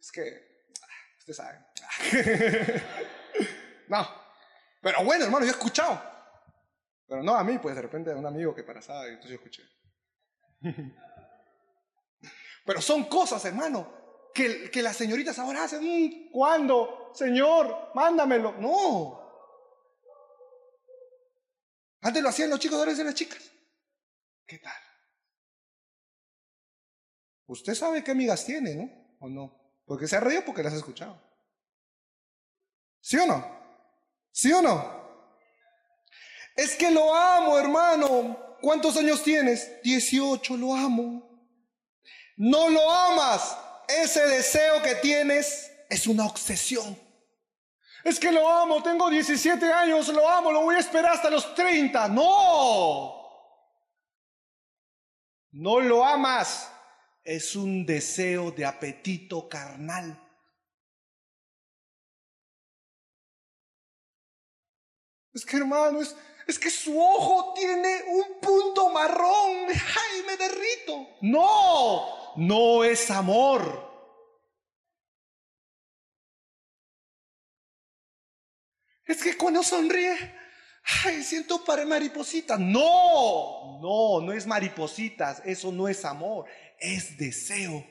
Es que Usted sabe. no. Pero bueno, hermano, yo he escuchado. Pero no a mí, pues de repente a un amigo que pasaba y entonces yo escuché. Pero son cosas, hermano, que, que las señoritas ahora hacen. Mm, ¿Cuándo? Señor, mándamelo. No. Antes lo hacían los chicos, ahora hacen las chicas. ¿Qué tal? Usted sabe qué amigas tiene, ¿no? ¿O no? Porque se ha reído porque las ha escuchado. ¿Sí o no? ¿Sí o no? Es que lo amo, hermano. ¿Cuántos años tienes? 18, lo amo. No lo amas. Ese deseo que tienes es una obsesión. Es que lo amo, tengo 17 años, lo amo, lo voy a esperar hasta los 30. No. No lo amas. Es un deseo de apetito carnal. Es que hermano, es, es que su ojo tiene un punto marrón. ¡Ay, me derrito! No, no es amor. Es que cuando sonríe, ay, siento para maripositas. No, no, no es maripositas. Eso no es amor, es deseo.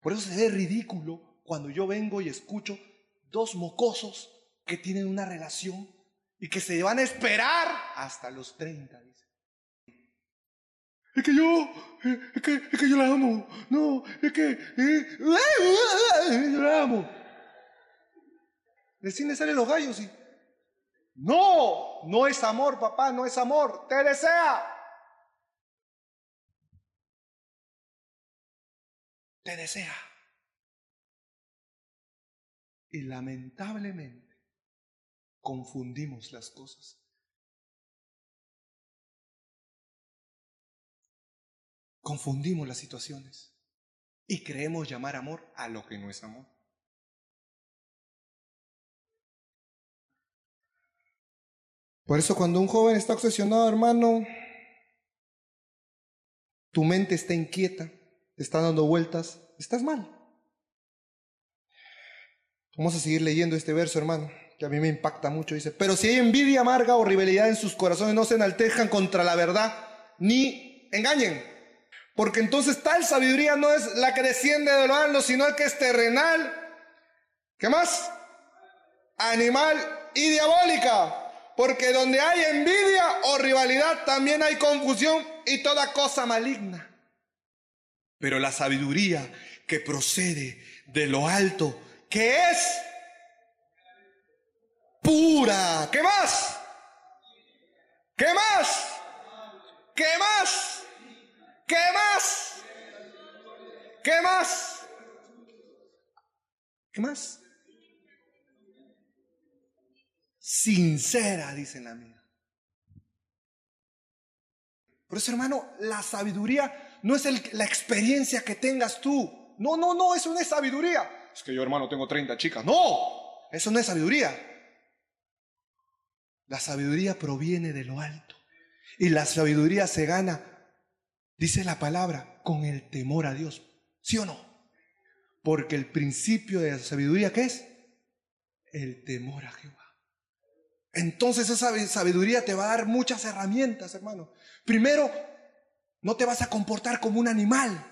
Por eso se ve ridículo cuando yo vengo y escucho dos mocosos que tienen una relación y que se van a esperar hasta los 30, dice. Es que yo, es que, es que yo la amo. No, es que, eh, yo la amo. Recién le salen los gallos y. No, no es amor, papá, no es amor. Te desea. Desea. Y lamentablemente confundimos las cosas. Confundimos las situaciones y creemos llamar amor a lo que no es amor. Por eso cuando un joven está obsesionado, hermano, tu mente está inquieta, te está dando vueltas, estás mal. Vamos a seguir leyendo este verso, hermano, que a mí me impacta mucho. Dice, pero si hay envidia amarga o rivalidad en sus corazones, no se enaltejan contra la verdad, ni engañen. Porque entonces tal sabiduría no es la que desciende de lo alto, sino el que es terrenal. ¿Qué más? Animal y diabólica. Porque donde hay envidia o rivalidad también hay confusión y toda cosa maligna. Pero la sabiduría que procede de lo alto, que es pura. ¿Qué más? ¿Qué más? ¿Qué más? ¿Qué más? ¿Qué más? ¿Qué más? sincera, dice la mía. Por eso, hermano, la sabiduría no es la experiencia que tengas tú. No, no, no, eso no es sabiduría. Es que yo, hermano, tengo 30 chicas. No, eso no es sabiduría. La sabiduría proviene de lo alto. Y la sabiduría se gana, dice la palabra, con el temor a Dios. ¿Sí o no? Porque el principio de la sabiduría, ¿qué es? El temor a Jehová. Entonces esa sabiduría te va a dar muchas herramientas, hermano. Primero, no te vas a comportar como un animal.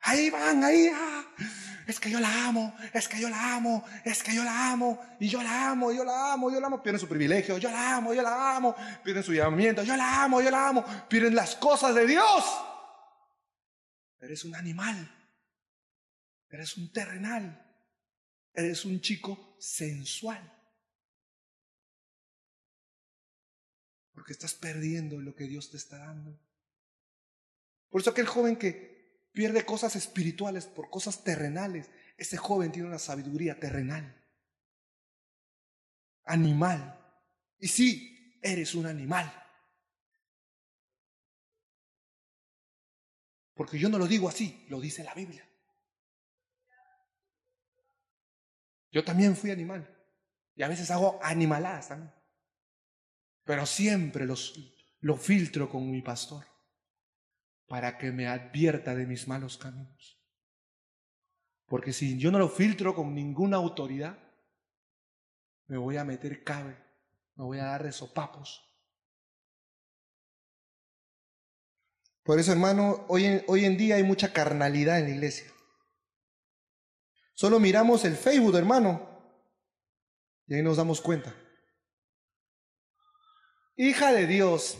Ahí van, ahí. Ah, es que yo la amo, es que yo la amo, es que yo la amo, y yo la amo, yo la amo, yo la amo. Pierden su privilegio, yo la amo, yo la amo. Pierden su llamamiento, yo la amo, yo la amo. Pierden las cosas de Dios. Eres un animal. Eres un terrenal. Eres un chico sensual. Porque estás perdiendo lo que Dios te está dando. Por eso aquel joven que pierde cosas espirituales por cosas terrenales, ese joven tiene una sabiduría terrenal, animal. Y sí, eres un animal. Porque yo no lo digo así, lo dice la Biblia. Yo también fui animal. Y a veces hago animaladas también. Pero siempre los, lo filtro con mi pastor para que me advierta de mis malos caminos. Porque si yo no lo filtro con ninguna autoridad, me voy a meter cabe, me voy a dar de sopapos. Por eso, hermano, hoy en, hoy en día hay mucha carnalidad en la iglesia. Solo miramos el Facebook, hermano, y ahí nos damos cuenta. Hija de Dios.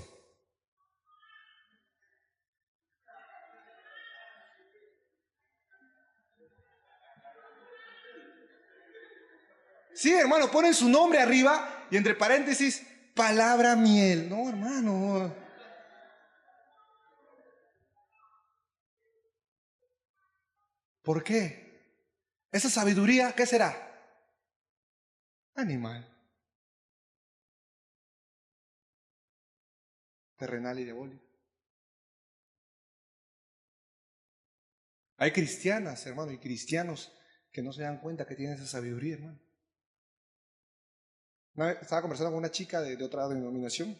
Sí, hermano, ponen su nombre arriba y entre paréntesis, palabra miel. No, hermano. ¿Por qué? Esa sabiduría, ¿qué será? Animal. Terrenal y diabólico. Hay cristianas, hermano, y cristianos que no se dan cuenta que tienen esa sabiduría, hermano. estaba conversando con una chica de, de otra denominación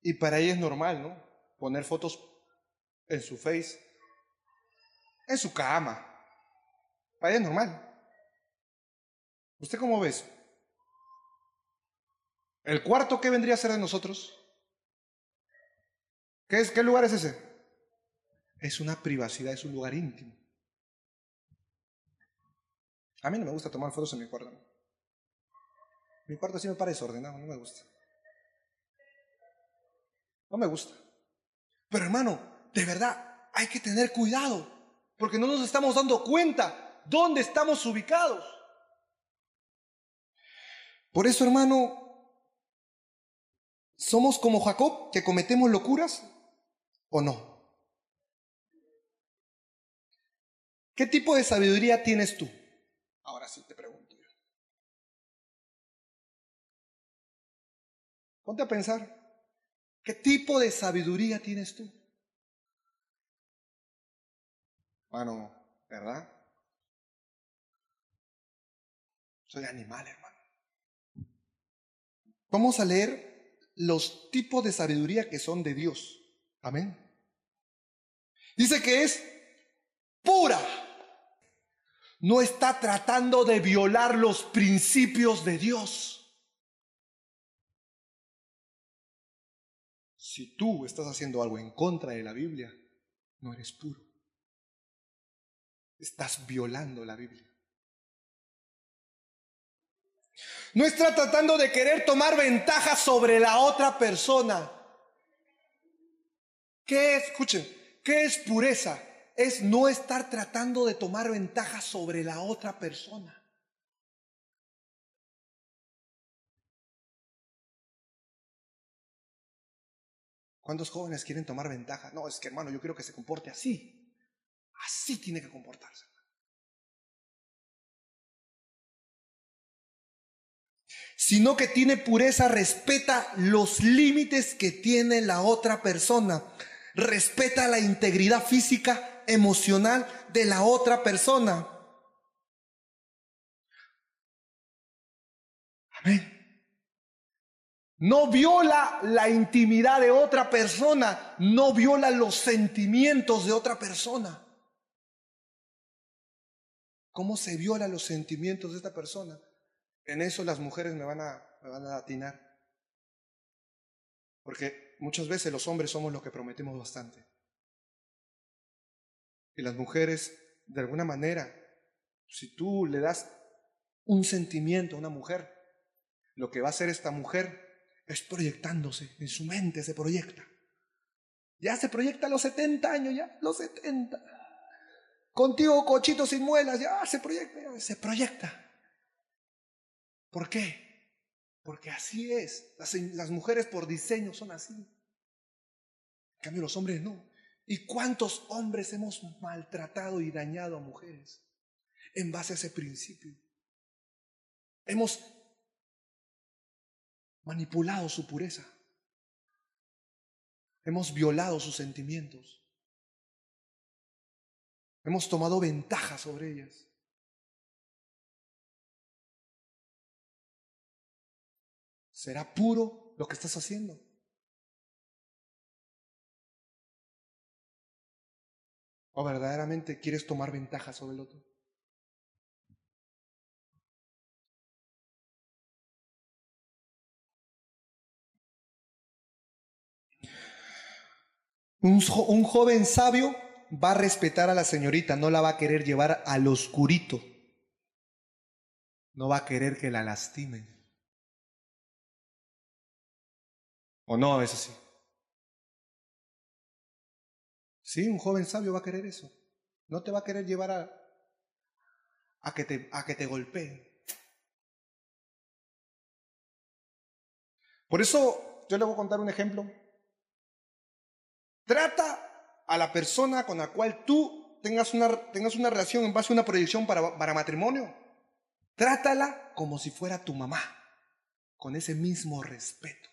y para ella es normal, ¿no? Poner fotos en su face en su cama. Para ella es normal. ¿Usted cómo ve eso? ¿El cuarto qué vendría a ser de nosotros? ¿Qué, es, ¿Qué lugar es ese? Es una privacidad, es un lugar íntimo. A mí no me gusta tomar fotos en mi cuarto. Mi cuarto sí me parece ordenado, no me gusta. No me gusta. Pero hermano, de verdad, hay que tener cuidado porque no nos estamos dando cuenta dónde estamos ubicados. Por eso, hermano, ¿somos como Jacob que cometemos locuras o no? ¿Qué tipo de sabiduría tienes tú? Ahora sí te pregunto yo. Ponte a pensar, ¿qué tipo de sabiduría tienes tú? Hermano, ¿verdad? Soy animal, hermano. Vamos a leer los tipos de sabiduría que son de Dios. Amén. Dice que es pura. No está tratando de violar los principios de Dios. Si tú estás haciendo algo en contra de la Biblia, no eres puro estás violando la Biblia. No está tratando de querer tomar ventaja sobre la otra persona. ¿Qué es? Escuchen, ¿qué es pureza? Es no estar tratando de tomar ventaja sobre la otra persona. ¿Cuántos jóvenes quieren tomar ventaja? No, es que hermano, yo quiero que se comporte así. Así tiene que comportarse. Sino que tiene pureza, respeta los límites que tiene la otra persona. Respeta la integridad física, emocional de la otra persona. Amén. No viola la intimidad de otra persona, no viola los sentimientos de otra persona. ¿Cómo se viola los sentimientos de esta persona? En eso las mujeres me van a, me van a atinar. Porque muchas veces los hombres somos los que prometemos bastante. Y las mujeres, de alguna manera, si tú le das un sentimiento a una mujer, lo que va a hacer esta mujer es proyectándose, en su mente se proyecta. Ya se proyecta a los 70 años, ya, los 70. Contigo, cochito sin muelas, ya se proyecta, se proyecta. ¿Por qué? Porque así es. Las, las, mujeres por diseño son así. En cambio, los hombres no. ¿Y cuántos hombres hemos maltratado y dañado a mujeres en base a ese principio? Hemos manipulado su pureza. Hemos violado sus sentimientos. Hemos tomado ventaja sobre ellas. ¿Será puro lo que estás haciendo? ¿O verdaderamente quieres tomar ventaja sobre el otro? Un, joven sabio va a respetar a la señorita, no la va a querer llevar al oscurito. No va a querer que la lastimen. ¿O no es así? Sí, un joven sabio va a querer eso. No te va a querer llevar a, que te, a que te golpeen. Por eso yo le voy a contar un ejemplo. Trata a la persona con la cual tú tengas una, tengas una relación en base a una proyección para, para matrimonio. Trátala como si fuera tu mamá, con ese mismo respeto.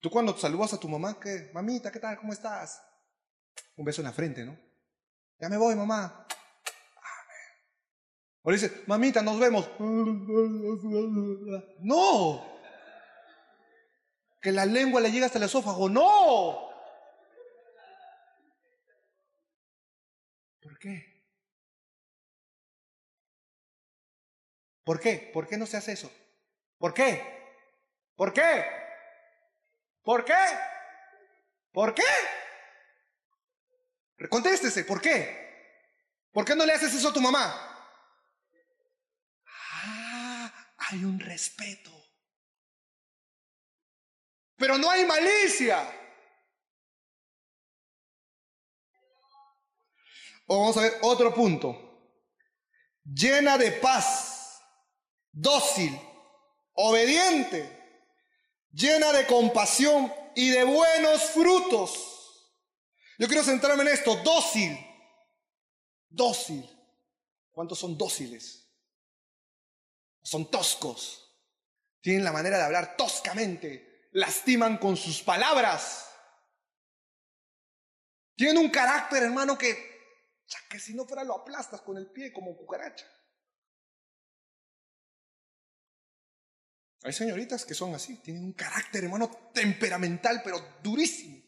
Tú cuando saludas a tu mamá, ¿qué? Mamita, ¿qué tal? ¿Cómo estás? Un beso en la frente, ¿no? Ya me voy, mamá. O dice, mamita, nos vemos. No. Que la lengua le llega hasta el esófago. No. ¿Por qué? ¿Por qué? ¿Por qué no se hace eso? ¿Por qué? ¿Por qué? ¿Por qué? ¿Por qué? Contéstese, ¿por qué? ¿Por qué no le haces eso a tu mamá? hay un respeto. Pero no hay malicia. Vamos a ver otro punto. Llena de paz, dócil, obediente, llena de compasión y de buenos frutos. Yo quiero centrarme en esto, dócil, dócil. ¿Cuántos son dóciles? Son toscos. Tienen la manera de hablar toscamente. Lastiman con sus palabras. Tienen un carácter, hermano, que, que si no fuera lo aplastas con el pie como cucaracha. Hay señoritas que son así, tienen un carácter, hermano, temperamental, pero durísimo.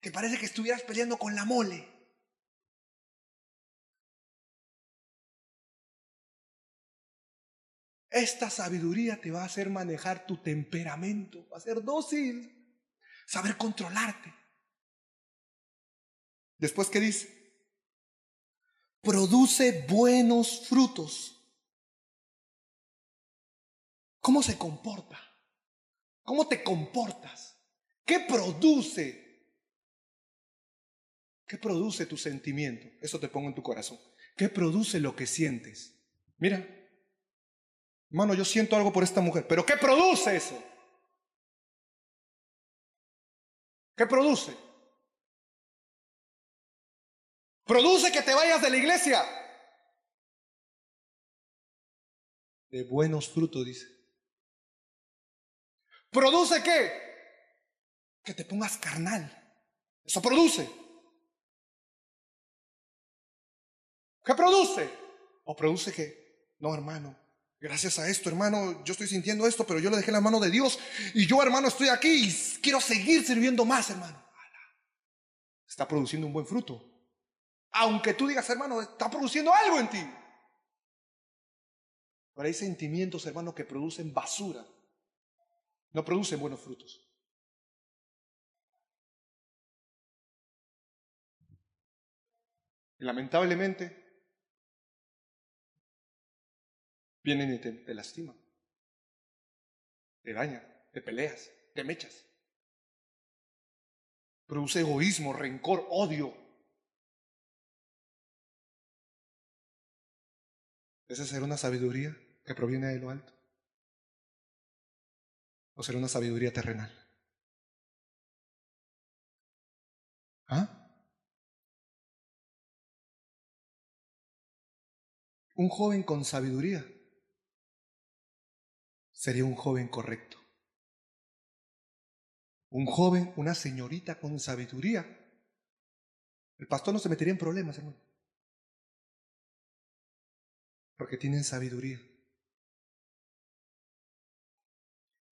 Que parece que estuvieras peleando con la mole. Esta sabiduría te va a hacer manejar tu temperamento, va a ser dócil, saber controlarte. Después, ¿qué dice? Produce buenos frutos. ¿Cómo se comporta? ¿Cómo te comportas? ¿Qué produce? ¿Qué produce tu sentimiento? Eso te pongo en tu corazón. ¿Qué produce lo que sientes? Mira, Hermano, yo siento algo por esta mujer, pero ¿qué produce eso? ¿Qué produce? Produce que te vayas de la iglesia. De buenos frutos, dice. ¿Produce qué? Que te pongas carnal. Eso produce. ¿Qué produce? ¿O produce qué? No, hermano. Gracias a esto, hermano, yo estoy sintiendo esto, pero yo le dejé la mano de Dios y yo, hermano, estoy aquí y quiero seguir sirviendo más, hermano. Está produciendo un buen fruto. Aunque tú digas, hermano, está produciendo algo en ti. Pero hay sentimientos, hermano, que producen basura. No producen buenos frutos. Y lamentablemente, vienen y te, lastiman, te dañan, te peleas, te mechas. Produce egoísmo, rencor, odio. ¿Esa será una sabiduría que proviene de lo alto? ¿O será una sabiduría terrenal? ¿Ah? Un joven con sabiduría sería un joven correcto. Un joven, una señorita con sabiduría. El pastor no se metería en problemas, hermano. Porque tienen sabiduría.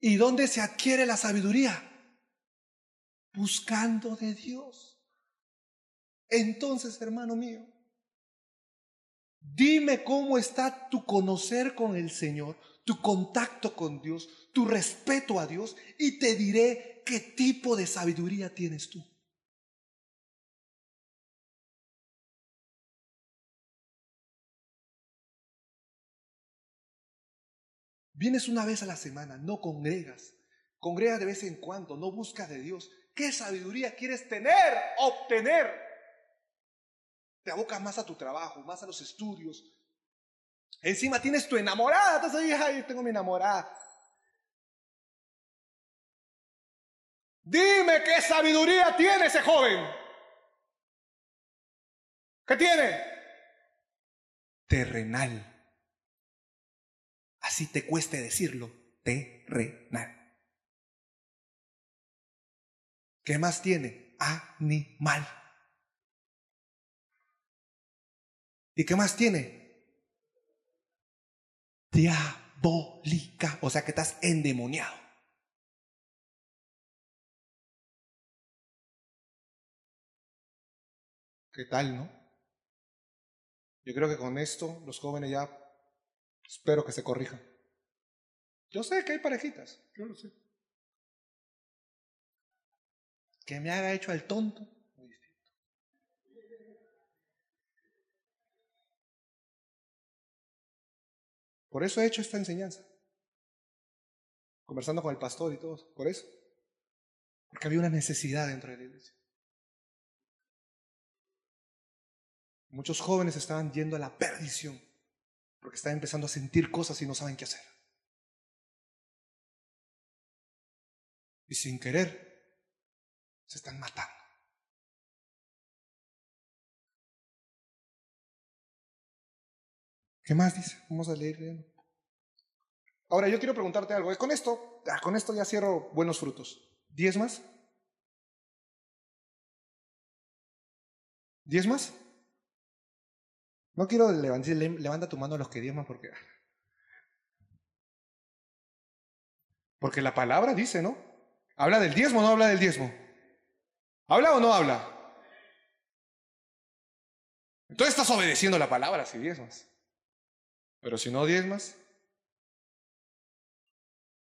¿Y dónde se adquiere la sabiduría? Buscando de Dios. Entonces, hermano mío, Dime cómo está tu conocer con el Señor, tu contacto con Dios, tu respeto a Dios y te diré qué tipo de sabiduría tienes tú. Vienes una vez a la semana, no congregas. Congregas de vez en cuando, no buscas de Dios. ¿Qué sabiduría quieres tener, obtener? Te abocas más a tu trabajo, más a los estudios. Encima tienes tu enamorada. Entonces ahí, ay, tengo mi enamorada. Dime qué sabiduría tiene ese joven. ¿Qué tiene? Terrenal. Así te cueste decirlo, terrenal. ¿Qué más tiene? Animal. ¿Y qué más tiene? Diabólica. O sea que estás endemoniado. ¿Qué tal, no? Yo creo que con esto los jóvenes ya espero que se corrijan. Yo sé que hay parejitas, yo lo sé. Que me haga hecho el tonto. Por eso he hecho esta enseñanza. Conversando con el pastor y todo. Por eso. Porque había una necesidad dentro de la iglesia. Muchos jóvenes estaban yendo a la perdición porque están empezando a sentir cosas y no saben qué hacer. Y sin querer, se están matando. ¿Qué más dice? Vamos a leer. Ahora yo quiero preguntarte algo. Con esto, con esto ya cierro buenos frutos. ¿Diez más? ¿Diez más? No quiero levantar, levanta tu mano a los que diezman porque... Porque la palabra dice, ¿no? ¿Habla del diezmo o no habla del diezmo? ¿Habla o no habla? Entonces estás obedeciendo la palabra si diezmas. Pero si no diezmas,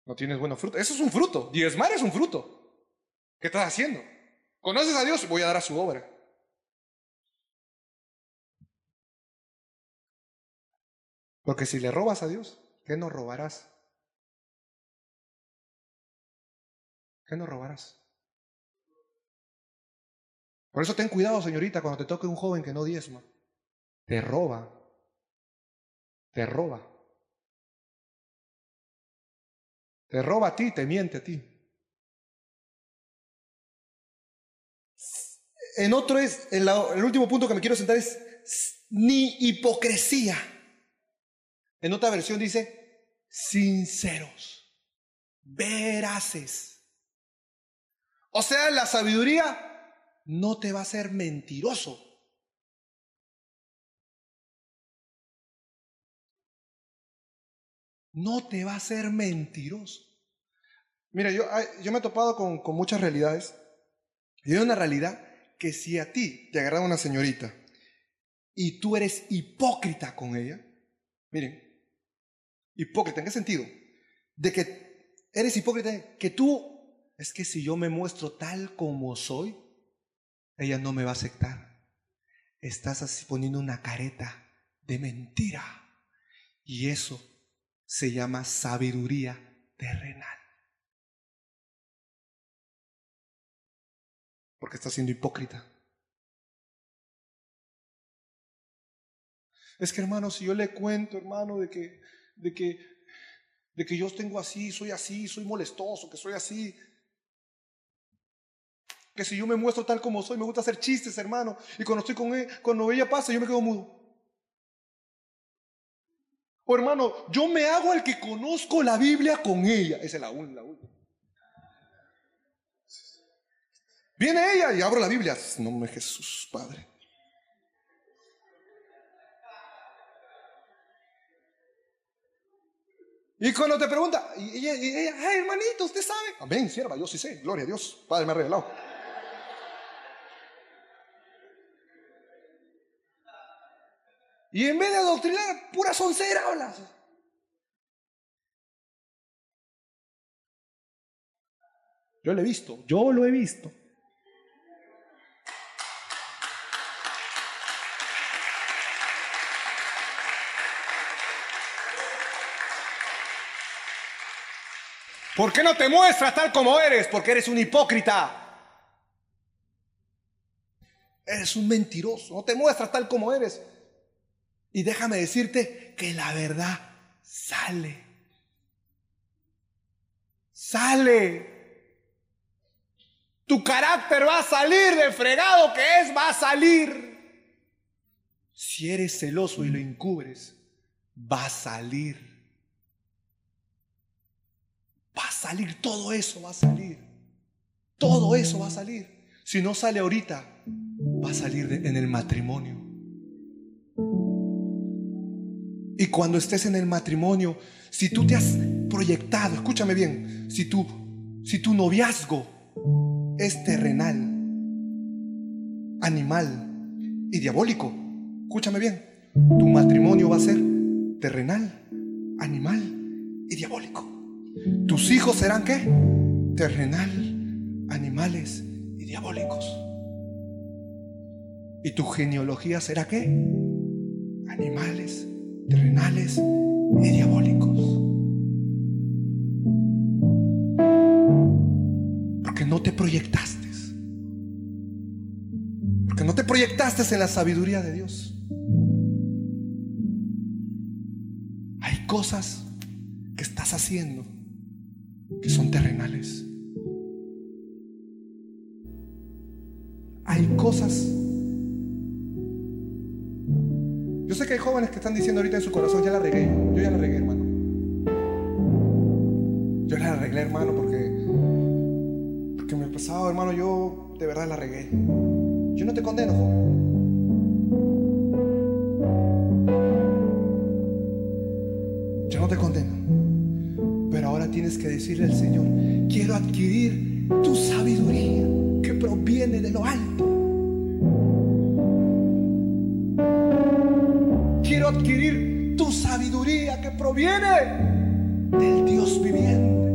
no tienes buenos frutos. Eso es un fruto. Diezmar es un fruto. ¿Qué estás haciendo? ¿Conoces a Dios? Voy a dar a su obra. Porque si le robas a Dios, ¿qué no robarás? ¿Qué no robarás? Por eso ten cuidado, señorita, cuando te toque un joven que no diezma. Te roba. Te roba. Te roba a ti, te miente a ti. En otro es, el último punto que me quiero sentar es ni hipocresía. En otra versión dice, sinceros, veraces. O sea, la sabiduría no te va a hacer mentiroso. No te va a hacer mentiroso. Mira, yo, yo me he topado con, con muchas realidades. Y hay una realidad que si a ti te agarra una señorita y tú eres hipócrita con ella, miren, Hipócrita, ¿en qué sentido? De que eres hipócrita, que tú, es que si yo me muestro tal como soy, ella no me va a aceptar. Estás así poniendo una careta de mentira. Y eso se llama sabiduría terrenal. Porque estás siendo hipócrita. Es que hermano, si yo le cuento, hermano, de que de que, de que yo tengo así, soy así, soy molestoso, que soy así. Que si yo me muestro tal como soy, me gusta hacer chistes, hermano. Y cuando estoy con ella, cuando ella pasa, yo me quedo mudo. O hermano, yo me hago el que conozco la Biblia con ella. Esa es la única. Viene ella y abro la Biblia. No me Jesús, Padre. Y cuando te pregunta, y ella, hermanito, usted sabe. Amén, sierva, yo sí sé, gloria a Dios, Padre me ha revelado. Y en vez de adoctrinar, pura soncera hablas. Yo lo he visto, yo lo he visto. ¿Por qué no te muestras tal como eres? Porque eres un hipócrita. Eres un mentiroso. No te muestras tal como eres. Y déjame decirte que la verdad sale. Sale. Tu carácter va a salir de fregado que es, va a salir. Si eres celoso y lo encubres, va a salir. Salir, todo eso va a salir. Todo eso va a salir. Si no sale ahorita, va a salir en el matrimonio. Y cuando estés en el matrimonio, si tú te has proyectado, escúchame bien, si tu, si tu noviazgo es terrenal, animal y diabólico, escúchame bien, tu matrimonio va a ser terrenal, animal y diabólico. Tus hijos serán qué? Terrenal, animales y diabólicos. ¿Y tu genealogía será qué? Animales, terrenales y diabólicos. Porque no te proyectaste. Porque no te proyectaste en la sabiduría de Dios. Hay cosas que estás haciendo que son terrenales. Hay cosas. Yo sé que hay jóvenes que están diciendo ahorita en su corazón, ya la regué. Yo ya la regué, hermano. Yo la arreglé, hermano, porque porque me pasado, hermano, yo de verdad la regué. Yo no te condeno, joven. Que decirle al Señor, quiero adquirir tu sabiduría que proviene de lo alto. Quiero adquirir tu sabiduría que proviene del Dios viviente.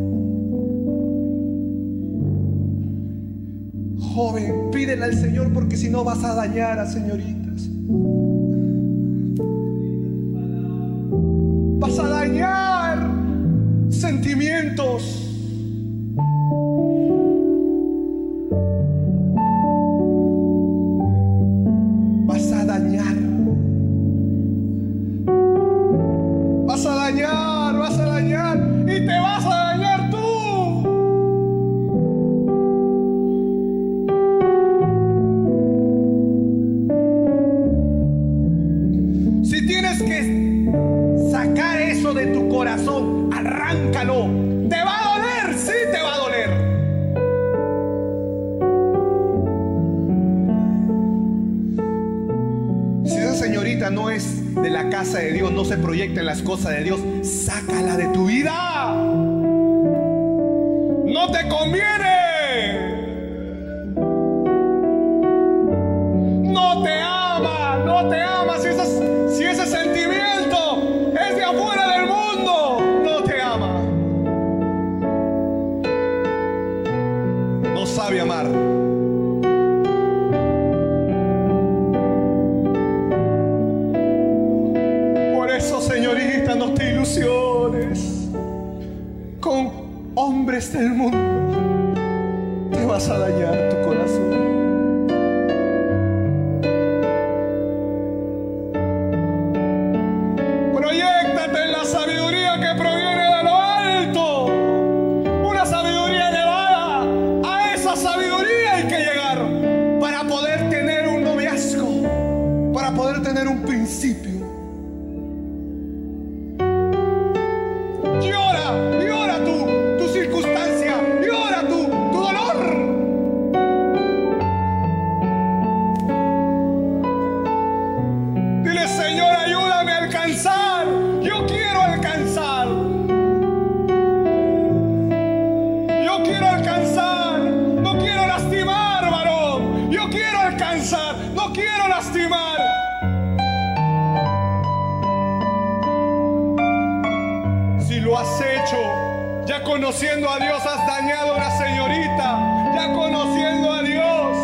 Joven, pídele al Señor porque si no vas a dañar a señoritas. Sentimientos. Conociendo a Dios has dañado a una señorita. Ya conociendo a Dios.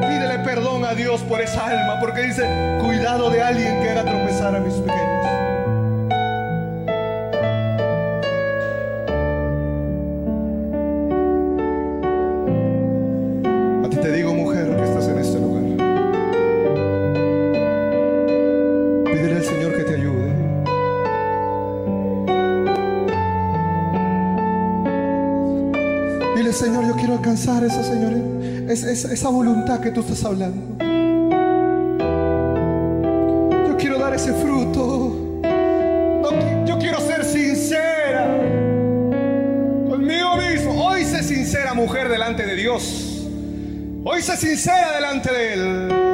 Pídele perdón a Dios por esa alma, porque dice, cuidado de alguien que haga tropezar a mis pequeños. Alcanzar esa, Señor, es- es- esa voluntad que tú estás hablando. Yo quiero dar ese fruto. Yo quiero ser sincera conmigo mismo. Hoy sé sincera, mujer, delante de Dios. Hoy sé sincera delante de Él.